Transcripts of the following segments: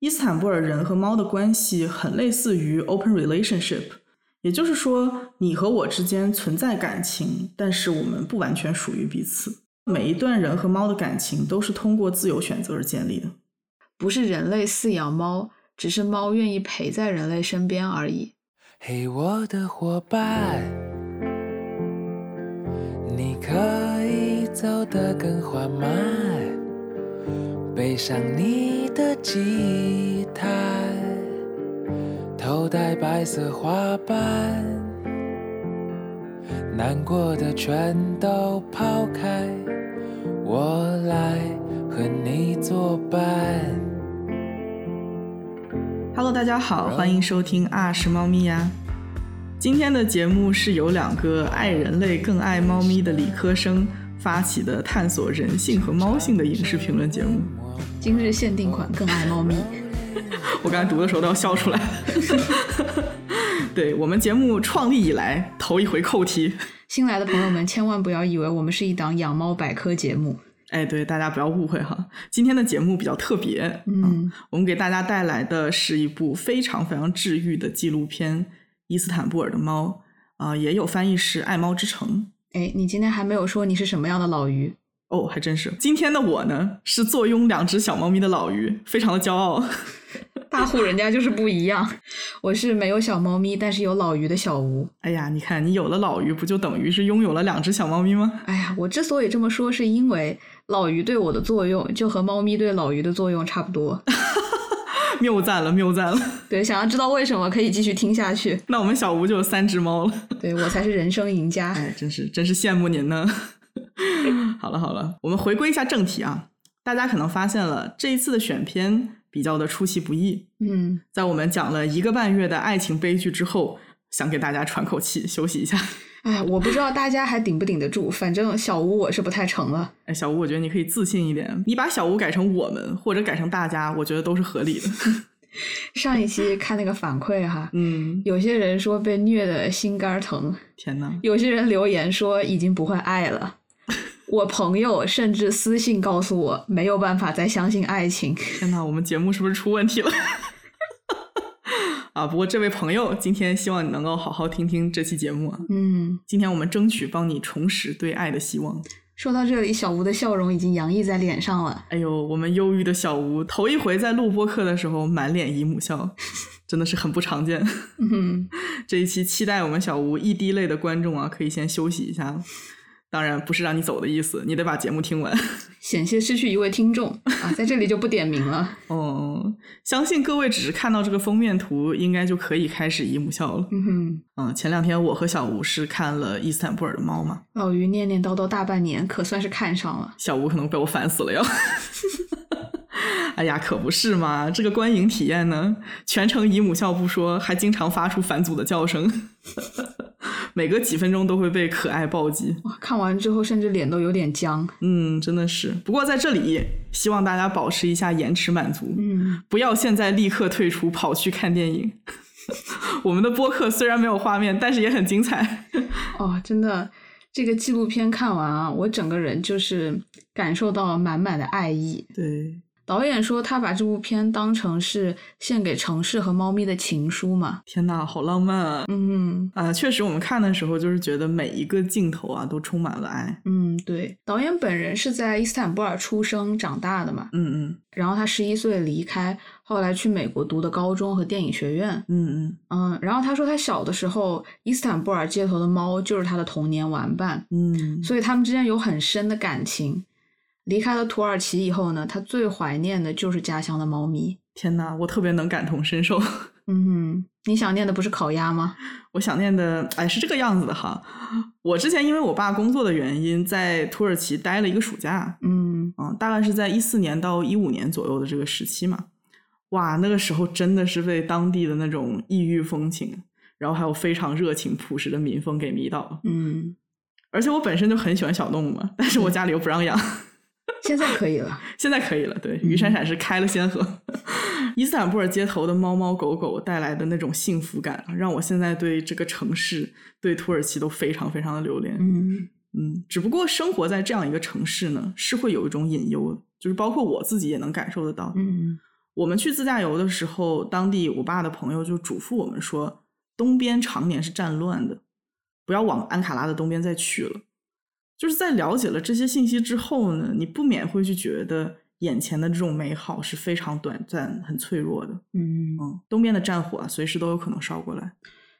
伊斯坦布尔人和猫的关系很类似于 open relationship，也就是说，你和我之间存在感情，但是我们不完全属于彼此。每一段人和猫的感情都是通过自由选择而建立的，不是人类饲养猫，只是猫愿意陪在人类身边而已。嘿，我的伙伴，你可以走得更缓慢，背上你的吉他，头戴白色花瓣，难过的全都抛开，我来和你作伴。Hello，大家好，欢迎收听啊是猫咪呀。今天的节目是由两个爱人类更爱猫咪的理科生发起的探索人性和猫性的影视评论节目。今日限定款，更爱猫咪。我刚才读的时候都要笑出来。对我们节目创立以来头一回扣题。新来的朋友们千万不要以为我们是一档养猫百科节目。哎，对，大家不要误会哈。今天的节目比较特别，嗯，我们给大家带来的是一部非常非常治愈的纪录片《伊斯坦布尔的猫》啊、也有翻译是《爱猫之城》。哎，你今天还没有说你是什么样的老于？哦，还真是。今天的我呢，是坐拥两只小猫咪的老于，非常的骄傲。大户人家就是不一样。我是没有小猫咪，但是有老于的小吴。哎呀，你看，你有了老于，不就等于是拥有了两只小猫咪吗？哎呀，我之所以这么说，是因为老于对我的作用就和猫咪对老于的作用差不多。谬赞了，谬赞了。对，想要知道为什么，可以继续听下去。那我们小吴就有三只猫了。对我才是人生赢家。哎，真是真是羡慕您呢。好了好了，我们回归一下正题啊。大家可能发现了，这一次的选片比较的出其不意。嗯，在我们讲了一个半月的爱情悲剧之后，想给大家喘口气，休息一下。哎，我不知道大家还顶不顶得住，反正小吴我是不太成了。哎，小吴，我觉得你可以自信一点，你把小吴改成我们或者改成大家，我觉得都是合理的。上一期看那个反馈哈，嗯，有些人说被虐的心肝疼，天呐，有些人留言说已经不会爱了。我朋友甚至私信告诉我没有办法再相信爱情。天呐，我们节目是不是出问题了？啊，不过这位朋友，今天希望你能够好好听听这期节目啊。嗯，今天我们争取帮你重拾对爱的希望。说到这里，小吴的笑容已经洋溢在脸上了。哎呦，我们忧郁的小吴头一回在录播课的时候满脸姨母笑，真的是很不常见。嗯，这一期期待我们小吴一滴泪的观众啊，可以先休息一下。当然不是让你走的意思，你得把节目听完。险些失去一位听众啊，在这里就不点名了。哦，相信各位只是看到这个封面图，应该就可以开始姨母笑了。嗯哼，嗯，前两天我和小吴是看了伊斯坦布尔的猫嘛，老于念念叨叨大半年，可算是看上了。小吴可能被我烦死了要。哎呀，可不是嘛！这个观影体验呢，全程姨母笑不说，还经常发出返祖的叫声，每隔几分钟都会被可爱暴击。看完之后甚至脸都有点僵。嗯，真的是。不过在这里，希望大家保持一下延迟满足，嗯，不要现在立刻退出，跑去看电影。我们的播客虽然没有画面，但是也很精彩。哦，真的，这个纪录片看完啊，我整个人就是感受到了满满的爱意。对，导演说他把这部片当成是献给城市和猫咪的情书嘛。天呐，好浪漫啊！嗯啊，确实，我们看的时候就是觉得每一个镜头啊都充满了爱。嗯，对，导演本人是在伊斯坦布尔出生长大的嘛，嗯嗯然后他十一岁离开，后来去美国读的高中和电影学院。嗯嗯嗯，然后他说他小的时候，伊斯坦布尔街头的猫就是他的童年玩伴，嗯，所以他们之间有很深的感情。离开了土耳其以后呢，他最怀念的就是家乡的猫咪。天哪，我特别能感同身受。嗯哼，你想念的不是烤鸭吗？我想念的，哎，是这个样子的哈。我之前因为我爸工作的原因，在土耳其待了一个暑假，嗯嗯，大概是在一四年到一五年左右的这个时期嘛。哇，那个时候真的是被当地的那种异域风情，然后还有非常热情朴实的民风给迷倒了。嗯，而且我本身就很喜欢小动物嘛，但是我家里又不让养，现在可以了。现在可以了。对，于闪闪是开了先河。伊斯坦布尔街头的猫猫狗狗带来的那种幸福感，让我现在对这个城市、对土耳其都非常非常的留恋。嗯嗯，只不过生活在这样一个城市呢，是会有一种隐忧，就是包括我自己也能感受得到。嗯我们去自驾游的时候，当地我爸的朋友就嘱咐我们说，东边常年是战乱的，不要往安卡拉的东边再去了。就是在了解了这些信息之后呢，你不免会去觉得眼前的这种美好是非常短暂、很脆弱的。嗯，嗯，东边的战火啊，随时都有可能烧过来。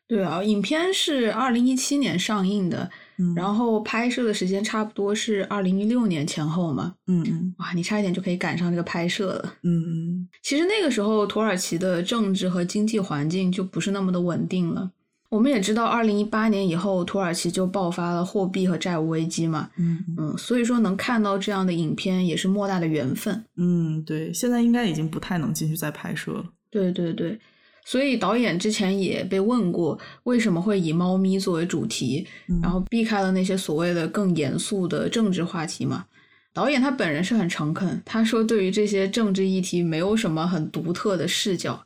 对啊，影片是二零一七年上映的，嗯然后拍摄的时间差不多是二零一六年前后嘛。嗯嗯哇，你差一点就可以赶上这个拍摄了。嗯嗯其实那个时候，土耳其的政治和经济环境就不是那么的稳定了。我们也知道，二零一八年以后，土耳其就爆发了货币和债务危机嘛。嗯嗯嗯，所以说能看到这样的影片也是莫大的缘分。嗯，对，现在应该已经不太能继续再拍摄了。对对对，所以导演之前也被问过，为什么会以猫咪作为主题，嗯然后避开了那些所谓的更严肃的政治话题嘛？导演他本人是很诚恳，他说对于这些政治议题没有什么很独特的视角。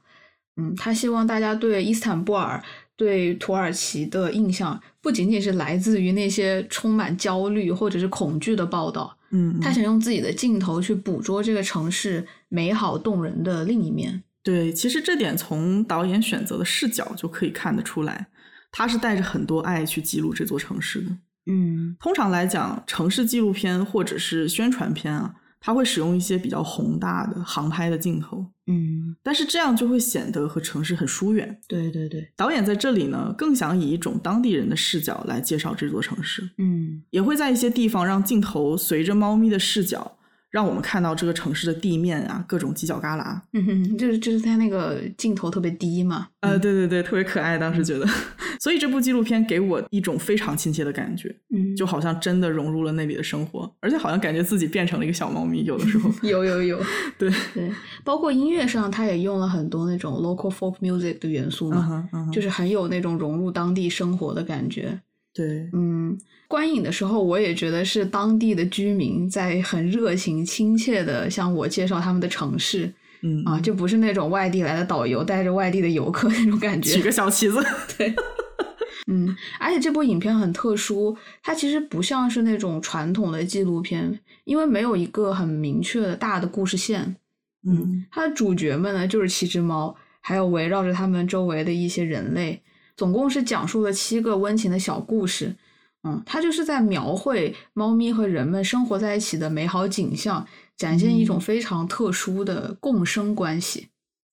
嗯，他希望大家对伊斯坦布尔、对土耳其的印象不仅仅是来自于那些充满焦虑或者是恐惧的报道，嗯，他想用自己的镜头去捕捉这个城市美好动人的另一面。对，其实这点从导演选择的视角就可以看得出来，他是带着很多爱去记录这座城市的。嗯通常来讲，城市纪录片或者是宣传片啊，它会使用一些比较宏大的航拍的镜头，嗯，但是这样就会显得和城市很疏远。对对对，导演在这里呢，更想以一种当地人的视角来介绍这座城市，嗯。也会在一些地方让镜头随着猫咪的视角，让我们看到这个城市的地面啊，各种犄角旮旯。嗯哼，就是就是他那个镜头特别低嘛。呃，对对对，特别可爱，当时觉得，所以这部纪录片给我一种非常亲切的感觉，嗯，就好像真的融入了那里的生活，而且好像感觉自己变成了一个小猫咪，有的时候，有有有，对，对，包括音乐上，他也用了很多那种 local folk music 的元素嗯嘛，哼嗯哼，就是很有那种融入当地生活的感觉。对，嗯，观影的时候，我也觉得是当地的居民在很热情、亲切的向我介绍他们的城市嗯啊，就不是那种外地来的导游带着外地的游客那种感觉。举个小旗子，对嗯，而且这部影片很特殊，它其实不像是那种传统的纪录片，因为没有一个很明确的大的故事线。嗯它的主角们呢就是七只猫，还有围绕着他们周围的一些人类，总共是讲述了七个温情的小故事。嗯，它就是在描绘猫咪和人们生活在一起的美好景象，展现一种非常特殊的共生关系。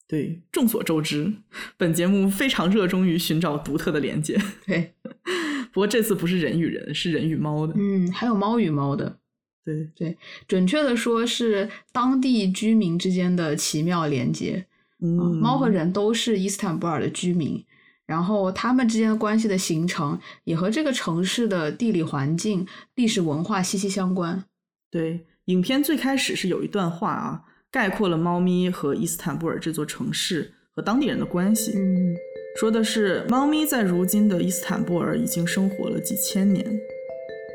对，众所周知，本节目非常热衷于寻找独特的连接，对，不过这次不是人与人，是人与猫的，嗯，还有猫与猫的。对对，准确的说是当地居民之间的奇妙连接。嗯，嗯猫和人都是伊斯坦布尔的居民，然后他们之间的关系的形成也和这个城市的地理环境、历史文化息息相关。对，影片最开始是有一段话啊，概括了猫咪和伊斯坦布尔这座城市和当地人的关系。嗯说的是，猫咪在如今的伊斯坦布尔已经生活了几千年，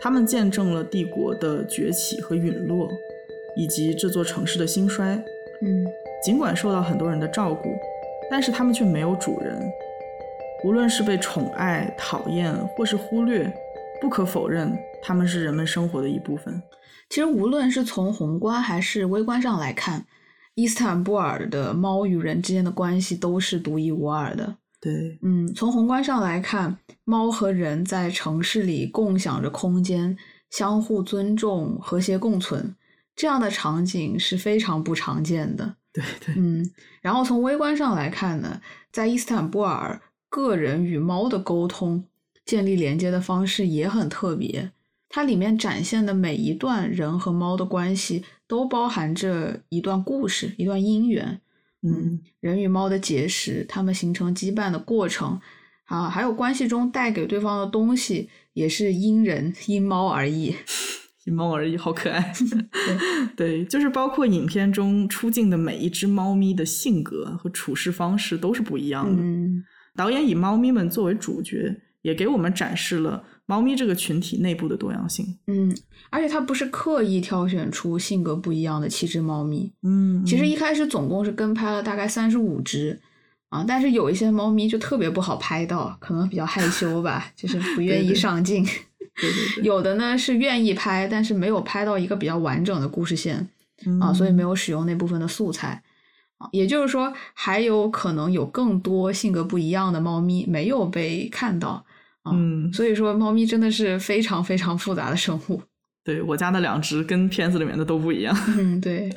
他们见证了帝国的崛起和陨落，以及这座城市的兴衰。嗯尽管受到很多人的照顾，但是他们却没有主人。无论是被宠爱、讨厌，或是忽略，不可否认，它们是人们生活的一部分。其实无论是从宏观还是微观上来看，伊斯坦布尔的猫与人之间的关系都是独一无二的。对，嗯，从宏观上来看，猫和人在城市里共享着空间，相互尊重、和谐共存，这样的场景是非常不常见的。对，对，嗯，然后从微观上来看呢，在伊斯坦布尔，个人与猫的沟通、建立连接的方式也很特别。它里面展现的每一段人和猫的关系，都包含着一段故事、一段姻缘。嗯，人与猫的结识，它们形成羁绊的过程，啊，还有关系中带给对方的东西，也是因人因猫而异。因猫而异，好可爱。对，就是包括影片中出镜的每一只猫咪的性格和处事方式都是不一样的。嗯导演以猫咪们作为主角，也给我们展示了猫咪这个群体内部的多样性。嗯，而且它不是刻意挑选出性格不一样的七只猫咪，嗯，其实一开始总共是跟拍了大概三十五只。啊，但是有一些猫咪就特别不好拍到，可能比较害羞吧，就是不愿意上镜。对对对，有的呢是愿意拍，但是没有拍到一个比较完整的故事线。啊，嗯所以没有使用那部分的素材。啊，也就是说，还有可能有更多性格不一样的猫咪没有被看到啊。嗯所以说，猫咪真的是非常非常复杂的生物。对我家的两只跟片子里面的都不一样。嗯，对。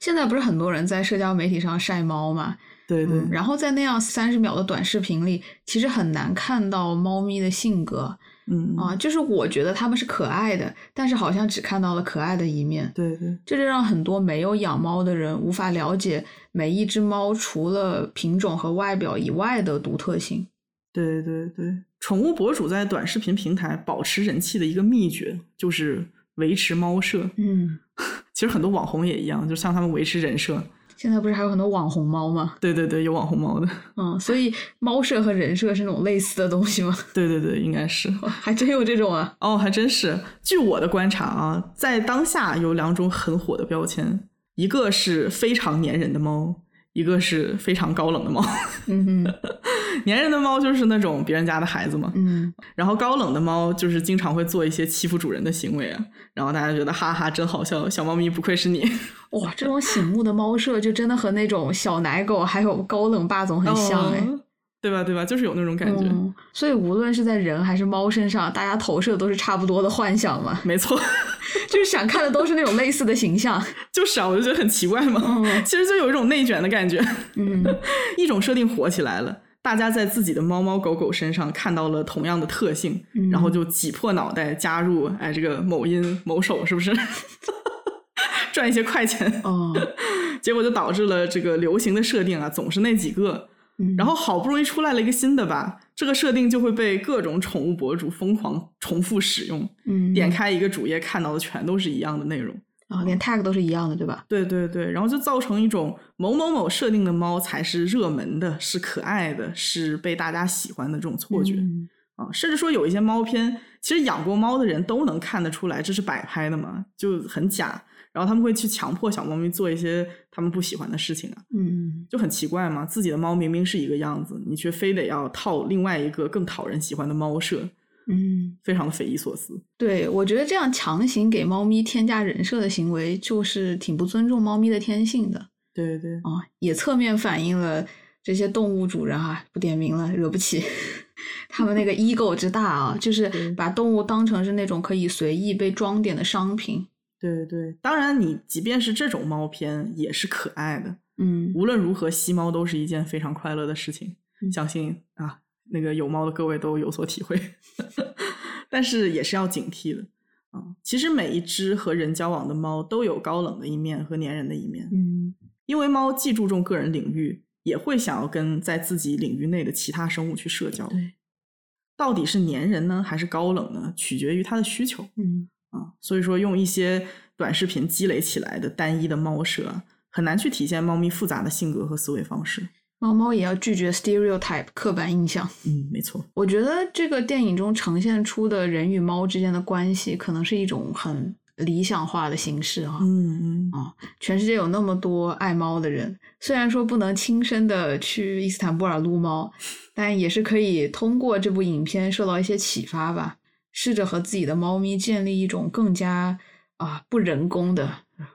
现在不是很多人在社交媒体上晒猫嘛？对对，嗯，然后在那样三十秒的短视频里，其实很难看到猫咪的性格嗯啊。就是我觉得它们是可爱的，但是好像只看到了可爱的一面。对对这就让很多没有养猫的人无法了解每一只猫除了品种和外表以外的独特性。对对对，宠物博主在短视频平台保持人气的一个秘诀就是维持猫舍。嗯，其实很多网红也一样，就像他们维持人设。现在不是还有很多网红猫吗？对对对，有网红猫的。嗯，所以猫舍和人设是那种类似的东西吗？对对对，应该是。还真有这种啊！哦，还真是。据我的观察啊，在当下有两种很火的标签，一个是非常粘人的猫，一个是非常高冷的猫。嗯哼，粘人的猫就是那种别人家的孩子嘛，嗯，然后高冷的猫就是经常会做一些欺负主人的行为啊，然后大家觉得哈哈真好笑，小猫咪不愧是你，哇，这种醒目的猫舍就真的和那种小奶狗还有高冷霸总很像哎。哦对吧？对吧？就是有那种感觉，嗯，所以无论是在人还是猫身上，大家投射都是差不多的幻想嘛，没错，就是想看的都是那种类似的形象。就是啊，我就觉得很奇怪嘛，嗯其实就有一种内卷的感觉，嗯 一种设定火起来了。大家在自己的猫猫狗狗身上看到了同样的特性，嗯然后就挤破脑袋加入，哎，这个某音某手是不是 赚一些快钱？哦，结果就导致了这个流行的设定啊，总是那几个。嗯然后好不容易出来了一个新的吧，这个设定就会被各种宠物博主疯狂重复使用。嗯，点开一个主页看到的全都是一样的内容。啊，连 tag 都是一样的，对吧？对对对，然后就造成一种某某某设定的猫才是热门的，是可爱的，是被大家喜欢的这种错觉、嗯啊。甚至说有一些猫片，其实养过猫的人都能看得出来这是摆拍的嘛，就很假。然后他们会去强迫小猫咪做一些他们不喜欢的事情啊，嗯就很奇怪嘛。自己的猫明明是一个样子，你却非得要套另外一个更讨人喜欢的猫舍，嗯，非常的匪夷所思。对，我觉得这样强行给猫咪添加人设的行为，就是挺不尊重猫咪的天性的对对啊，也侧面反映了这些动物主人啊，不点名了，惹不起。他们那个 ego 之大啊，就是把动物当成是那种可以随意被装点的商品。对对，当然你即便是这种猫片也是可爱的。嗯无论如何，吸猫都是一件非常快乐的事情，嗯相信啊，那个有猫的各位都有所体会。但是也是要警惕的啊。其实每一只和人交往的猫都有高冷的一面和粘人的一面，嗯因为猫既注重个人领域，也会想要跟在自己领域内的其他生物去社交。对，到底是粘人呢，还是高冷呢？取决于它的需求。嗯啊，所以说用一些短视频积累起来的单一的猫舍啊，很难去体现猫咪复杂的性格和思维方式。猫猫也要拒绝 stereotype 刻板印象。嗯，没错。我觉得这个电影中呈现出的人与猫之间的关系，可能是一种很理想化的形式哈、嗯嗯啊，全世界有那么多爱猫的人，虽然说不能亲身的去伊斯坦布尔撸猫，但也是可以通过这部影片受到一些启发吧，试着和自己的猫咪建立一种更加啊不人工的，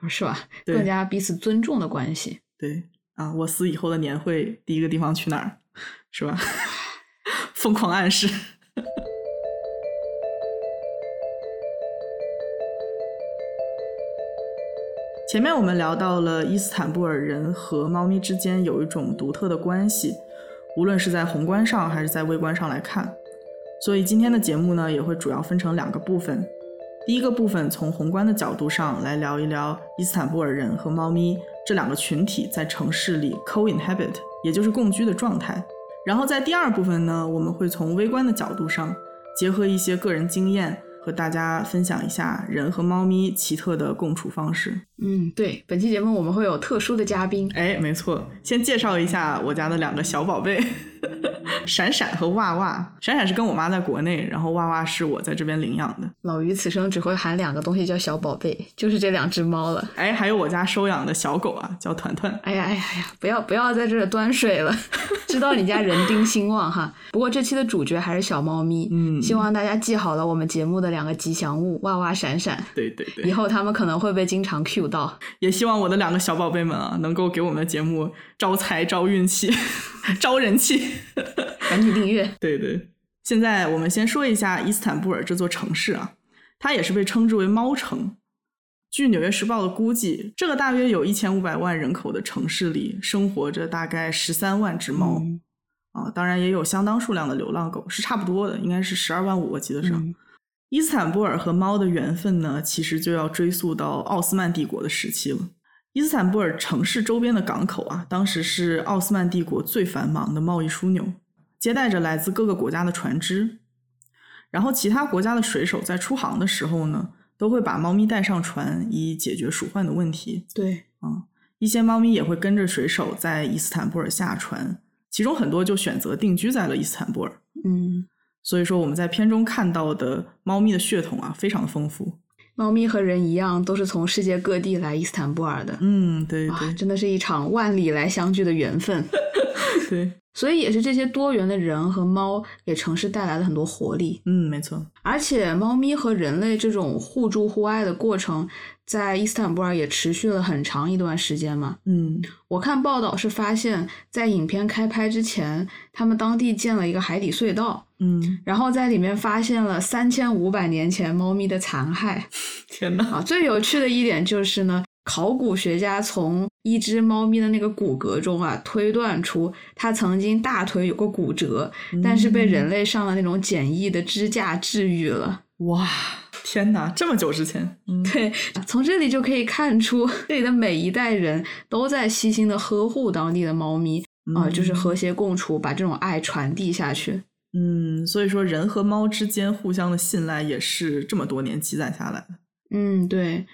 是吧？更加彼此尊重的关系。对啊，我死以后的年会第一个地方去哪儿？是吧？疯狂暗示。前面我们聊到了伊斯坦布尔人和猫咪之间有一种独特的关系，无论是在宏观上还是在微观上来看。所以今天的节目呢，也会主要分成两个部分。第一个部分从宏观的角度上来聊一聊伊斯坦布尔人和猫咪这两个群体在城市里 co-inhabit，也就是共居的状态。然后在第二部分呢，我们会从微观的角度上，结合一些个人经验，和大家分享一下人和猫咪奇特的共处方式。嗯，对，本期节目我们会有特殊的嘉宾。哎，没错，先介绍一下我家的两个小宝贝，闪闪和娃娃。闪闪是跟我妈在国内，然后娃娃是我在这边领养的。老于此生只会喊两个东西叫小宝贝，就是这两只猫了。哎，还有我家收养的小狗啊，叫团团。哎呀哎呀哎呀，不要不要在这儿端水了。知道你家人丁兴旺哈。不过这期的主角还是小猫咪，嗯希望大家记好了我们节目的两个吉祥物哇哇闪闪，对对对以，后他们可能会被经常 cue 到。也希望我的两个小宝贝们啊，能够给我们的节目招财、招运气、招人气。赶紧订阅。对对，现在我们先说一下伊斯坦布尔这座城市啊，它也是被称之为“猫城”。据《纽约时报》的估计，这个大约有一千五百万人口的城市里，生活着大概十三万只猫、嗯啊，当然也有相当数量的流浪狗，是差不多的，应该是十二万五，我记得是。嗯伊斯坦布尔和猫的缘分呢，其实就要追溯到奥斯曼帝国的时期了。伊斯坦布尔城市周边的港口啊，当时是奥斯曼帝国最繁忙的贸易枢纽，接待着来自各个国家的船只。然后，其他国家的水手在出航的时候呢，都会把猫咪带上船，以解决鼠患的问题。对，啊一些猫咪也会跟着水手在伊斯坦布尔下船，其中很多就选择定居在了伊斯坦布尔。嗯，所以说，我们在片中看到的猫咪的血统啊，非常的丰富。猫咪和人一样，都是从世界各地来伊斯坦布尔的。嗯，对，对真的是一场万里来相聚的缘分。对，所以也是这些多元的人和猫给城市带来了很多活力。嗯，没错。而且，猫咪和人类这种互助互爱的过程，在伊斯坦布尔也持续了很长一段时间嘛。嗯我看报道是发现，在影片开拍之前，他们当地建了一个海底隧道，嗯，然后在里面发现了三千五百年前猫咪的残骸。天呐！啊，最有趣的一点就是呢，考古学家从一只猫咪的那个骨骼中啊，推断出它曾经大腿有过骨折，但是被人类上了那种简易的支架治愈了。哇，天哪！这么久之前，嗯，对，从这里就可以看出，这里的每一代人都在悉心的呵护当地的猫咪啊、就是和谐共处，把这种爱传递下去。嗯，所以说人和猫之间互相的信赖也是这么多年积攒下来的。嗯，对。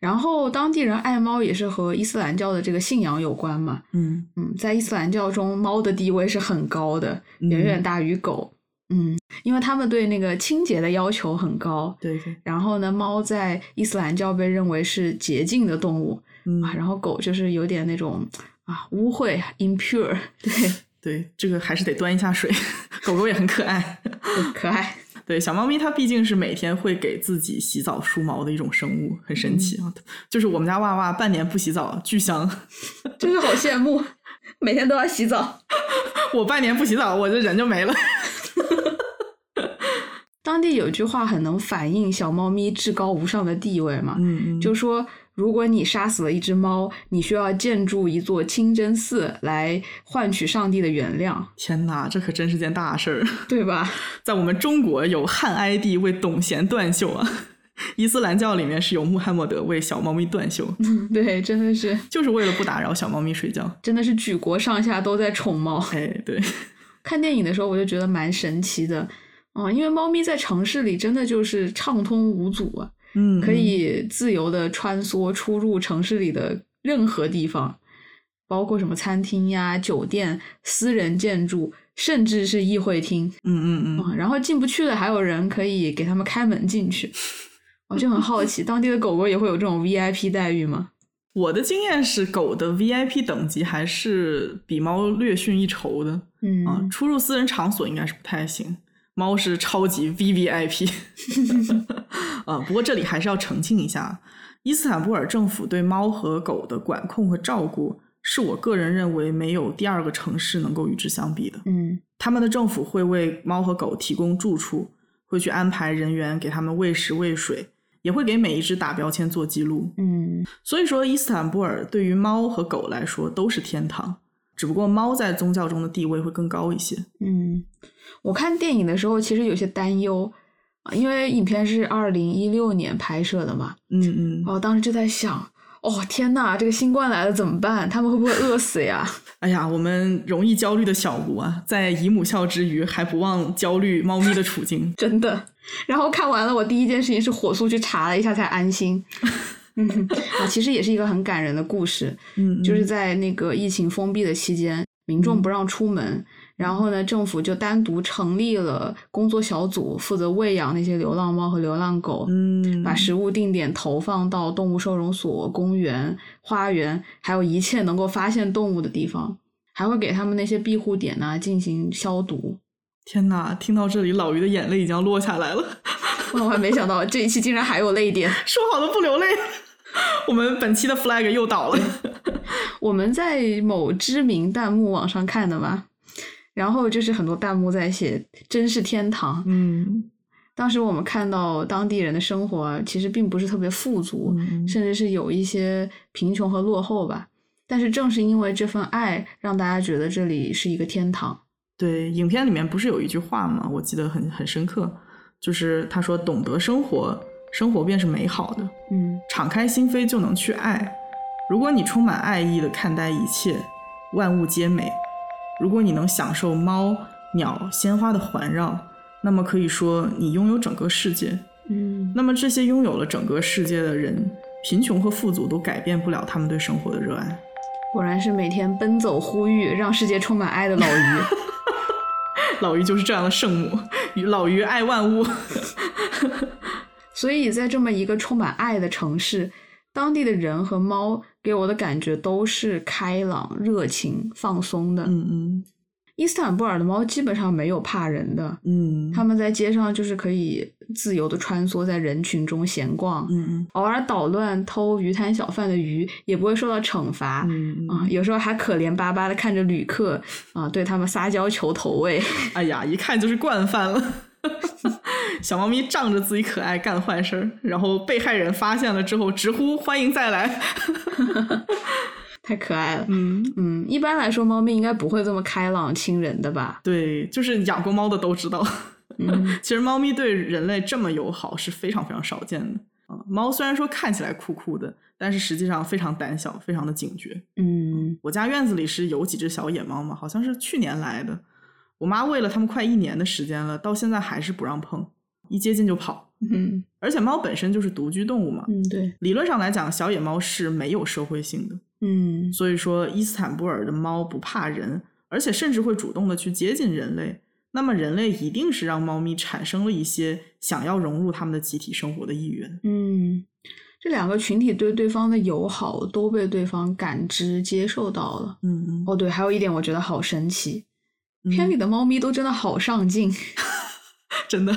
然后当地人爱猫也是和伊斯兰教的这个信仰有关嘛。嗯嗯，在伊斯兰教中，猫的地位是很高的，远远大于狗。嗯，因为他们对那个清洁的要求很高。对对，然后呢，猫在伊斯兰教被认为是洁净的动物嗯啊，然后狗就是有点那种啊污秽 impure，对，对，这个还是得端一下水。狗狗也很可爱。可爱。对，小猫咪它毕竟是每天会给自己洗澡梳毛的一种生物，很神奇啊！就是我们家娃娃半年不洗澡，巨香。真是好羡慕，每天都要洗澡。我半年不洗澡，我这人就没了。当地有句话很能反映小猫咪至高无上的地位嘛，嗯嗯，就说如果你杀死了一只猫，你需要建筑一座清真寺来换取上帝的原谅，天哪，这可真是件大事儿。对吧？在我们中国有汉哀帝为董贤断袖啊，伊斯兰教里面是有穆罕默德为小猫咪断袖，对，真的是，就是为了不打扰小猫咪睡觉。真的是举国上下都在宠猫。哎，对，看电影的时候，我就觉得蛮神奇的，嗯，因为猫咪在城市里真的就是畅通无阻啊，嗯，可以自由的穿梭出入城市里的任何地方，包括什么餐厅呀、酒店、私人建筑，甚至是议会厅。嗯，嗯嗯然后进不去的还有人可以给他们开门进去。我就很好奇，当地的狗狗也会有这种 VIP 待遇吗？我的经验是，狗的 VIP 等级还是比猫略逊一筹的嗯啊。出入私人场所应该是不太行，猫是超级 VVIP。啊，不过这里还是要澄清一下，伊斯坦布尔政府对猫和狗的管控和照顾，是我个人认为没有第二个城市能够与之相比的。嗯他们的政府会为猫和狗提供住处，会去安排人员给他们喂食喂水，也会给每一只打标签做记录。嗯所以说，伊斯坦布尔对于猫和狗来说都是天堂，只不过猫在宗教中的地位会更高一些。嗯，我看电影的时候其实有些担忧啊，因为影片是二零一六年拍摄的嘛，嗯嗯，我当时就在想，哦天呐，这个新冠来了怎么办？他们会不会饿死呀？哎呀，我们容易焦虑的小吴啊，在姨母笑之余，还不忘焦虑猫咪的处境。真的。然后看完了，我第一件事情是火速去查了一下才安心。嗯啊，其实也是一个很感人的故事，嗯，就是在那个疫情封闭的期间，民众不让出门，然后呢，政府就单独成立了工作小组，负责喂养那些流浪猫和流浪狗，嗯，把食物定点投放到动物收容所、公园、花园，还有一切能够发现动物的地方。还会给他们那些庇护点呢、进行消毒。天哪！听到这里，老于的眼泪已经要落下来了。万万没想到这一期竟然还有泪点。说好的不流泪，我们本期的 flag 又倒了。我们在某知名弹幕网上看的嘛，然后就是很多弹幕在写“真是天堂”。嗯当时我们看到当地人的生活啊其实并不是特别富足，嗯甚至是有一些贫穷和落后吧。但是正是因为这份爱，让大家觉得这里是一个天堂。对，影片里面不是有一句话吗？我记得很很深刻，就是他说：“懂得生活，生活便是美好的。嗯敞开心扉就能去爱。如果你充满爱意的看待一切，万物皆美。如果你能享受猫、鸟、鲜花的环绕，那么可以说你拥有整个世界。嗯，那么这些拥有了整个世界的人，贫穷和富足都改变不了他们对生活的热爱。果然是每天奔走呼吁，让世界充满爱的老于。老于就是这样的圣母，老于爱万物。所以在这么一个充满爱的城市，当地的人和猫给我的感觉都是开朗、热情、放松的。嗯嗯伊斯坦布尔的猫基本上没有怕人的，嗯，它们在街上就是可以自由的穿梭在人群中闲逛，嗯嗯偶尔捣乱偷鱼摊小贩的鱼也不会受到惩罚。嗯啊，有时候还可怜巴巴的看着旅客啊，对他们撒娇求投喂。哎呀，一看就是惯犯了。小猫咪仗着自己可爱干坏事儿，然后被害人发现了之后直呼欢迎再来。太可爱了。嗯，嗯，一般来说，猫咪应该不会这么开朗亲人的吧？对，就是养过猫的都知道，嗯 其实猫咪对人类这么友好是非常非常少见的。啊，猫虽然说看起来酷酷的，但是实际上非常胆小，非常的警觉。嗯我家院子里是有几只小野猫嘛，好像是去年来的。我妈喂了它们快一年的时间了，到现在还是不让碰，一接近就跑。嗯而且猫本身就是独居动物嘛，嗯，对，理论上来讲，小野猫是没有社会性的。嗯所以说，伊斯坦布尔的猫不怕人，而且甚至会主动的去接近人类。那么，人类一定是让猫咪产生了一些想要融入他们的集体生活的意愿。嗯，这两个群体对对方的友好都被对方感知接受到了。嗯嗯，哦，对，还有一点我觉得好神奇，嗯片里的猫咪都真的好上镜。真的，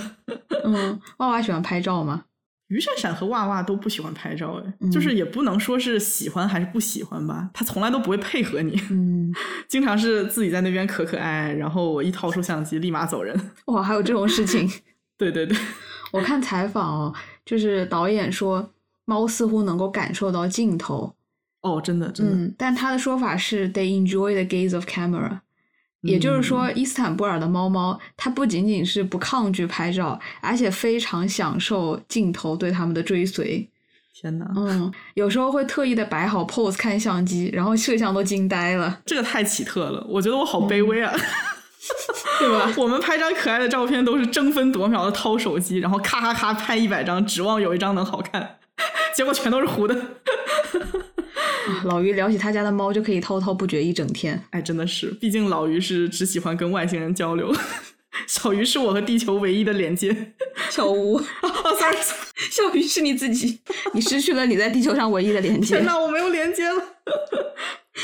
嗯，娃娃喜欢拍照吗？于闪闪和娃娃都不喜欢拍照，哎、嗯就是也不能说是喜欢还是不喜欢吧，他从来都不会配合你，嗯，经常是自己在那边可可爱爱，然后我一掏出相机立马走人。哇，还有这种事情。对对对，我看采访哦，就是导演说猫似乎能够感受到镜头，哦，真的真的，嗯，但他的说法是 they enjoy the gaze of camera，也就是说，伊斯坦布尔的猫猫它不仅仅是不抗拒拍照，而且非常享受镜头对它们的追随。天呐，嗯，有时候会特意的摆好 pose 看相机，然后摄像都惊呆了，这个太奇特了，我觉得我好卑微啊。对吧？我们拍张可爱的照片都是争分夺秒的掏手机，然后咔咔咔拍一百张，指望有一张能好看，结果全都是糊的。啊 老于聊起他家的猫就可以滔滔不绝一整天。哎，真的是，毕竟老于是只喜欢跟外星人交流，小鱼是我和地球唯一的连接。小吴，哦，sorry，小鱼是你自己，你失去了你在地球上唯一的连接天。呐，我没有连接了。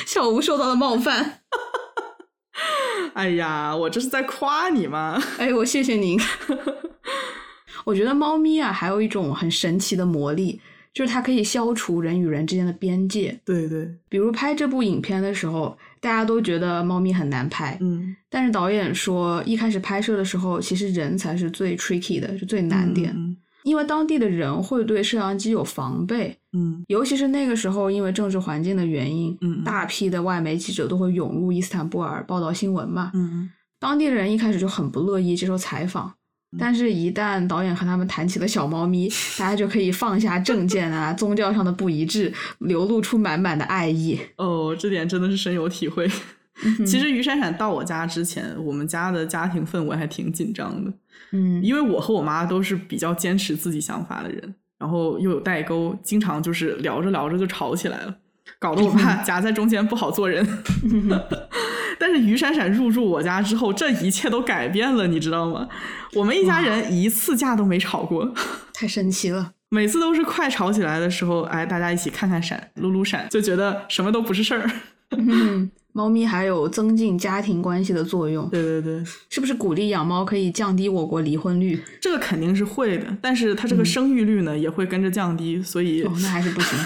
小吴受到了冒犯。哎呀，我这是在夸你吗。哎，我谢谢您。我觉得猫咪啊，还有一种很神奇的魔力，就是它可以消除人与人之间的边界。对对，比如拍这部影片的时候，大家都觉得猫咪很难拍，嗯，但是导演说，一开始拍摄的时候，其实人才是最 tricky 的，就最难点，嗯因为当地的人会对摄像机有防备，嗯。尤其是那个时候，因为政治环境的原因，嗯大批的外媒记者都会涌入伊斯坦布尔报道新闻嘛，嗯当地的人一开始就很不乐意接受采访，但是，一旦导演和他们谈起了小猫咪，大家就可以放下政见啊、宗教上的不一致，流露出满满的爱意。哦，这点真的是深有体会。其实于闪闪到我家之前，我们家的家庭氛围还挺紧张的，嗯因为我和我妈都是比较坚持自己想法的人，然后又有代沟，经常就是聊着聊着就吵起来了，搞得我爸夹在中间不好做人。但是于闪闪入住我家之后，这一切都改变了，你知道吗？我们一家人一次架都没吵过，太神奇了。每次都是快吵起来的时候，哎，大家一起看看闪，撸撸闪，就觉得什么都不是事儿。嗯，猫咪还有增进家庭关系的作用，对对对，是不是鼓励养猫可以降低我国离婚率？这个肯定是会的，但是它这个生育率呢、也会跟着降低，所以哦，那还是不行。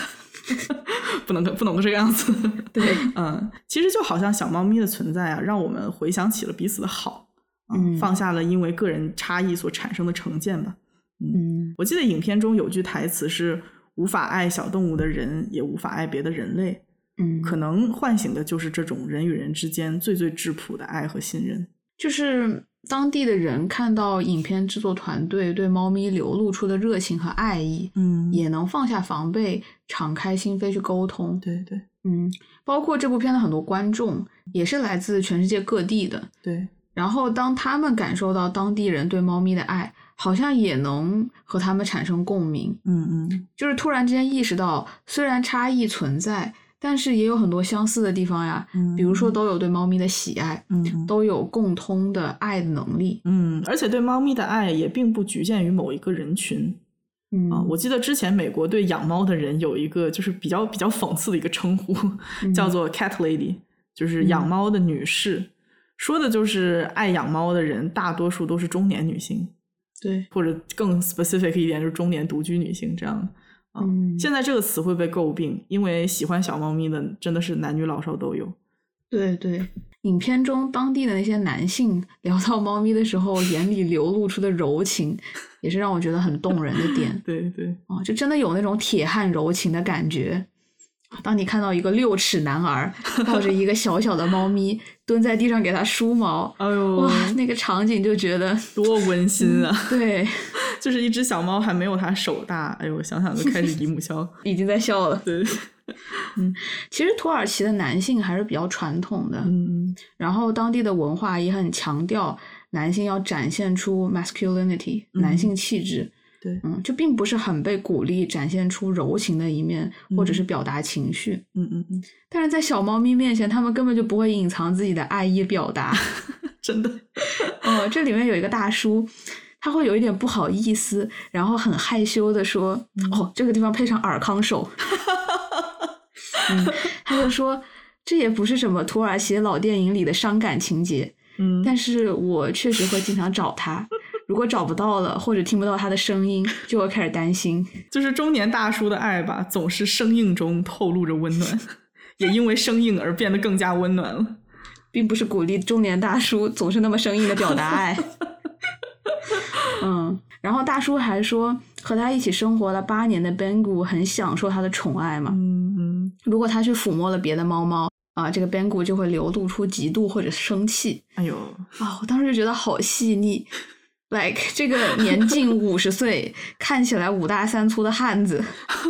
不能不能这个样子。对，嗯，其实就好像小猫咪的存在啊，让我们回想起了彼此的好，嗯放下了因为个人差异所产生的成见吧。嗯我记得影片中有句台词是：“无法爱小动物的人，也无法爱别的人类。”嗯，可能唤醒的就是这种人与人之间最最质朴的爱和信任。就是当地的人看到影片制作团队对猫咪流露出的热情和爱意，嗯也能放下防备，敞开心扉去沟通。对对嗯，包括这部片的很多观众也是来自全世界各地的。对，然后当他们感受到当地人对猫咪的爱，好像也能和他们产生共鸣。嗯嗯就是突然之间意识到，虽然差异存在，但是也有很多相似的地方呀。嗯，比如说，都有对猫咪的喜爱，嗯嗯都有共通的爱的能力。嗯，而且对猫咪的爱也并不局限于某一个人群嗯啊。我记得之前美国对养猫的人有一个就是比较比较讽刺的一个称呼，叫做 cat lady，就是养嗯猫的女士。说的就是爱养猫的人，大多数都是中年女性，对，或者更 specific 一点，就是中年独居女性这样的。啊，嗯现在这个词会被诟病，因为喜欢小猫咪的真的是男女老少都有。对对。影片中当地的那些男性聊到猫咪的时候，眼里流露出的柔情，也是让我觉得很动人的点。对对，啊，就真的有那种铁汉柔情的感觉。当你看到一个六尺男儿抱着一个小小的猫咪蹲在地上给它梳毛，哎呦，哇，那个场景就觉得多温馨啊！对，就是一只小猫还没有它手大，哎呦，想想就开始姨母笑。已经在笑了。对，嗯其实土耳其的男性还是比较传统的，嗯然后当地的文化也很强调男性要展现出 masculinity 嗯男性气质。对嗯，就并不是很被鼓励展现出柔情的一面，或者是表达情绪。嗯嗯嗯，但是在小猫咪面前，他们根本就不会隐藏自己的爱意表达。真的，哦，这里面有一个大叔，他会有一点不好意思，然后很害羞的说：“哦，这个地方配上尔康手。”嗯，他就说：“这也不是什么土耳其老电影里的伤感情节，嗯，但是我确实会经常找他。如果找不到了，或者听不到他的声音，就会开始担心。就是中年大叔的爱吧，总是生硬中透露着温暖，也因为生硬而变得更加温暖了。并不是鼓励中年大叔总是那么生硬的表达爱。嗯，然后大叔还说，和他一起生活了八年的 Bengu 很享受他的宠爱嘛。嗯嗯，如果他去抚摸了别的猫猫啊，这个 Bengu 就会流露出嫉妒或者生气哎呦，啊。我当时就觉得好细腻。Like 这个年近 五十岁，看起来五大三粗的汉子，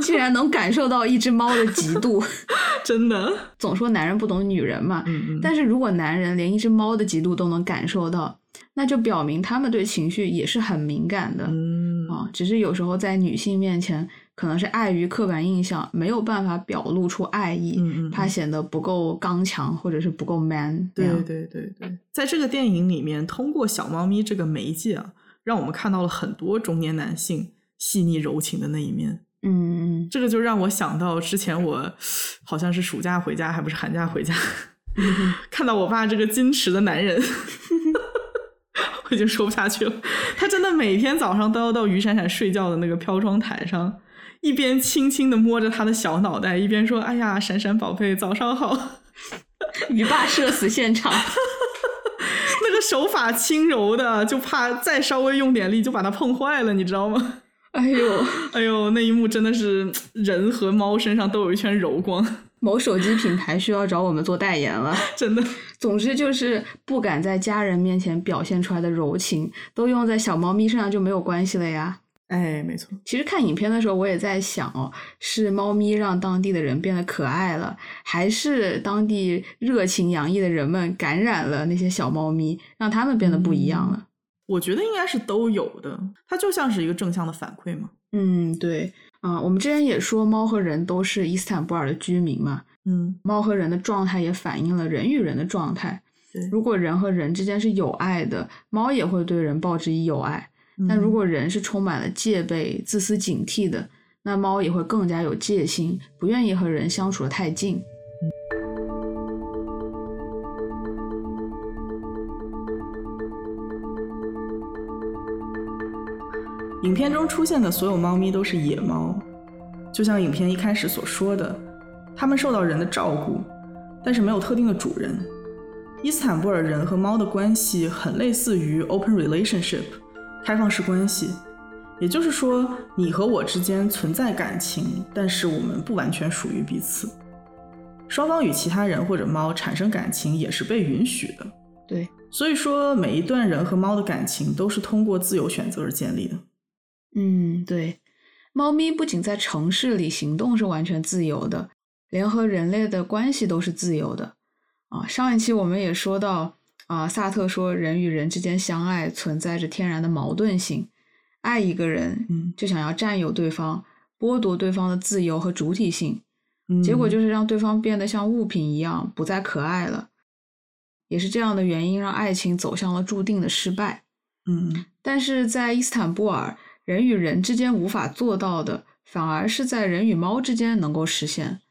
竟然能感受到一只猫的嫉妒。真的，总说男人不懂女人嘛，嗯嗯，但是如果男人连一只猫的嫉妒都能感受到，那就表明他们对情绪也是很敏感的、嗯啊。只是有时候在女性面前，可能是碍于刻板印象，没有办法表露出爱意，嗯嗯，怕显得不够刚强或者是不够 man 对。对对对，在这个电影里面，通过小猫咪这个媒介啊，让我们看到了很多中年男性细腻柔情的那一面。嗯嗯这个就让我想到之前我好像是暑假回家，还不是寒假回家，看到我爸这个矜持的男人，我已经说不下去了。他真的每天早上都要到于闪闪睡觉的那个飘窗台上，一边轻轻的摸着他的小脑袋，一边说：“哎呀，闪闪宝贝，早上好。”嗯，鱼爸社死现场。那个手法轻柔的，就怕再稍微用点力就把它碰坏了，你知道吗？哎呦，哎呦，那一幕真的是人和猫身上都有一圈柔光，某手机品牌需要找我们做代言了。真的。总之就是不敢在家人面前表现出来的柔情，都用在小猫咪身上就没有关系了呀。哎，没错，其实看影片的时候，我也在想哦，是猫咪让当地的人变得可爱了，还是当地热情洋溢的人们感染了那些小猫咪，让他们变得不一样了？我觉得应该是都有的，它就像是一个正向的反馈嘛。嗯，对，啊、我们之前也说猫和人都是伊斯坦布尔的居民嘛，嗯，猫和人的状态也反映了人与人的状态。对。如果人和人之间是有爱的，猫也会对人报之以友爱。但如果人是充满了戒备、自私、警惕的，那猫也会更加有戒心，不愿意和人相处的太近。影片中出现的所有猫咪都是野猫，就像影片一开始所说的，它们受到人的照顾，但是没有特定的主人。伊斯坦布尔人和猫的关系很类似于 open relationship。开放式关系，也就是说，你和我之间存在感情，但是我们不完全属于彼此。双方与其他人或者猫产生感情也是被允许的。对，所以说每一段人和猫的感情都是通过自由选择而建立的。嗯，对，猫咪不仅在城市里行动是完全自由的，连和人类的关系都是自由的。啊，上一期我们也说到，啊，萨特说人与人之间相爱存在着天然的矛盾性，爱一个人，嗯就想要占有对方，剥夺对方的自由和主体性，嗯结果就是让对方变得像物品一样不再可爱了。也是这样的原因，让爱情走向了注定的失败。嗯但是在伊斯坦布尔，人与人之间无法做到的，反而是在人与猫之间能够实现。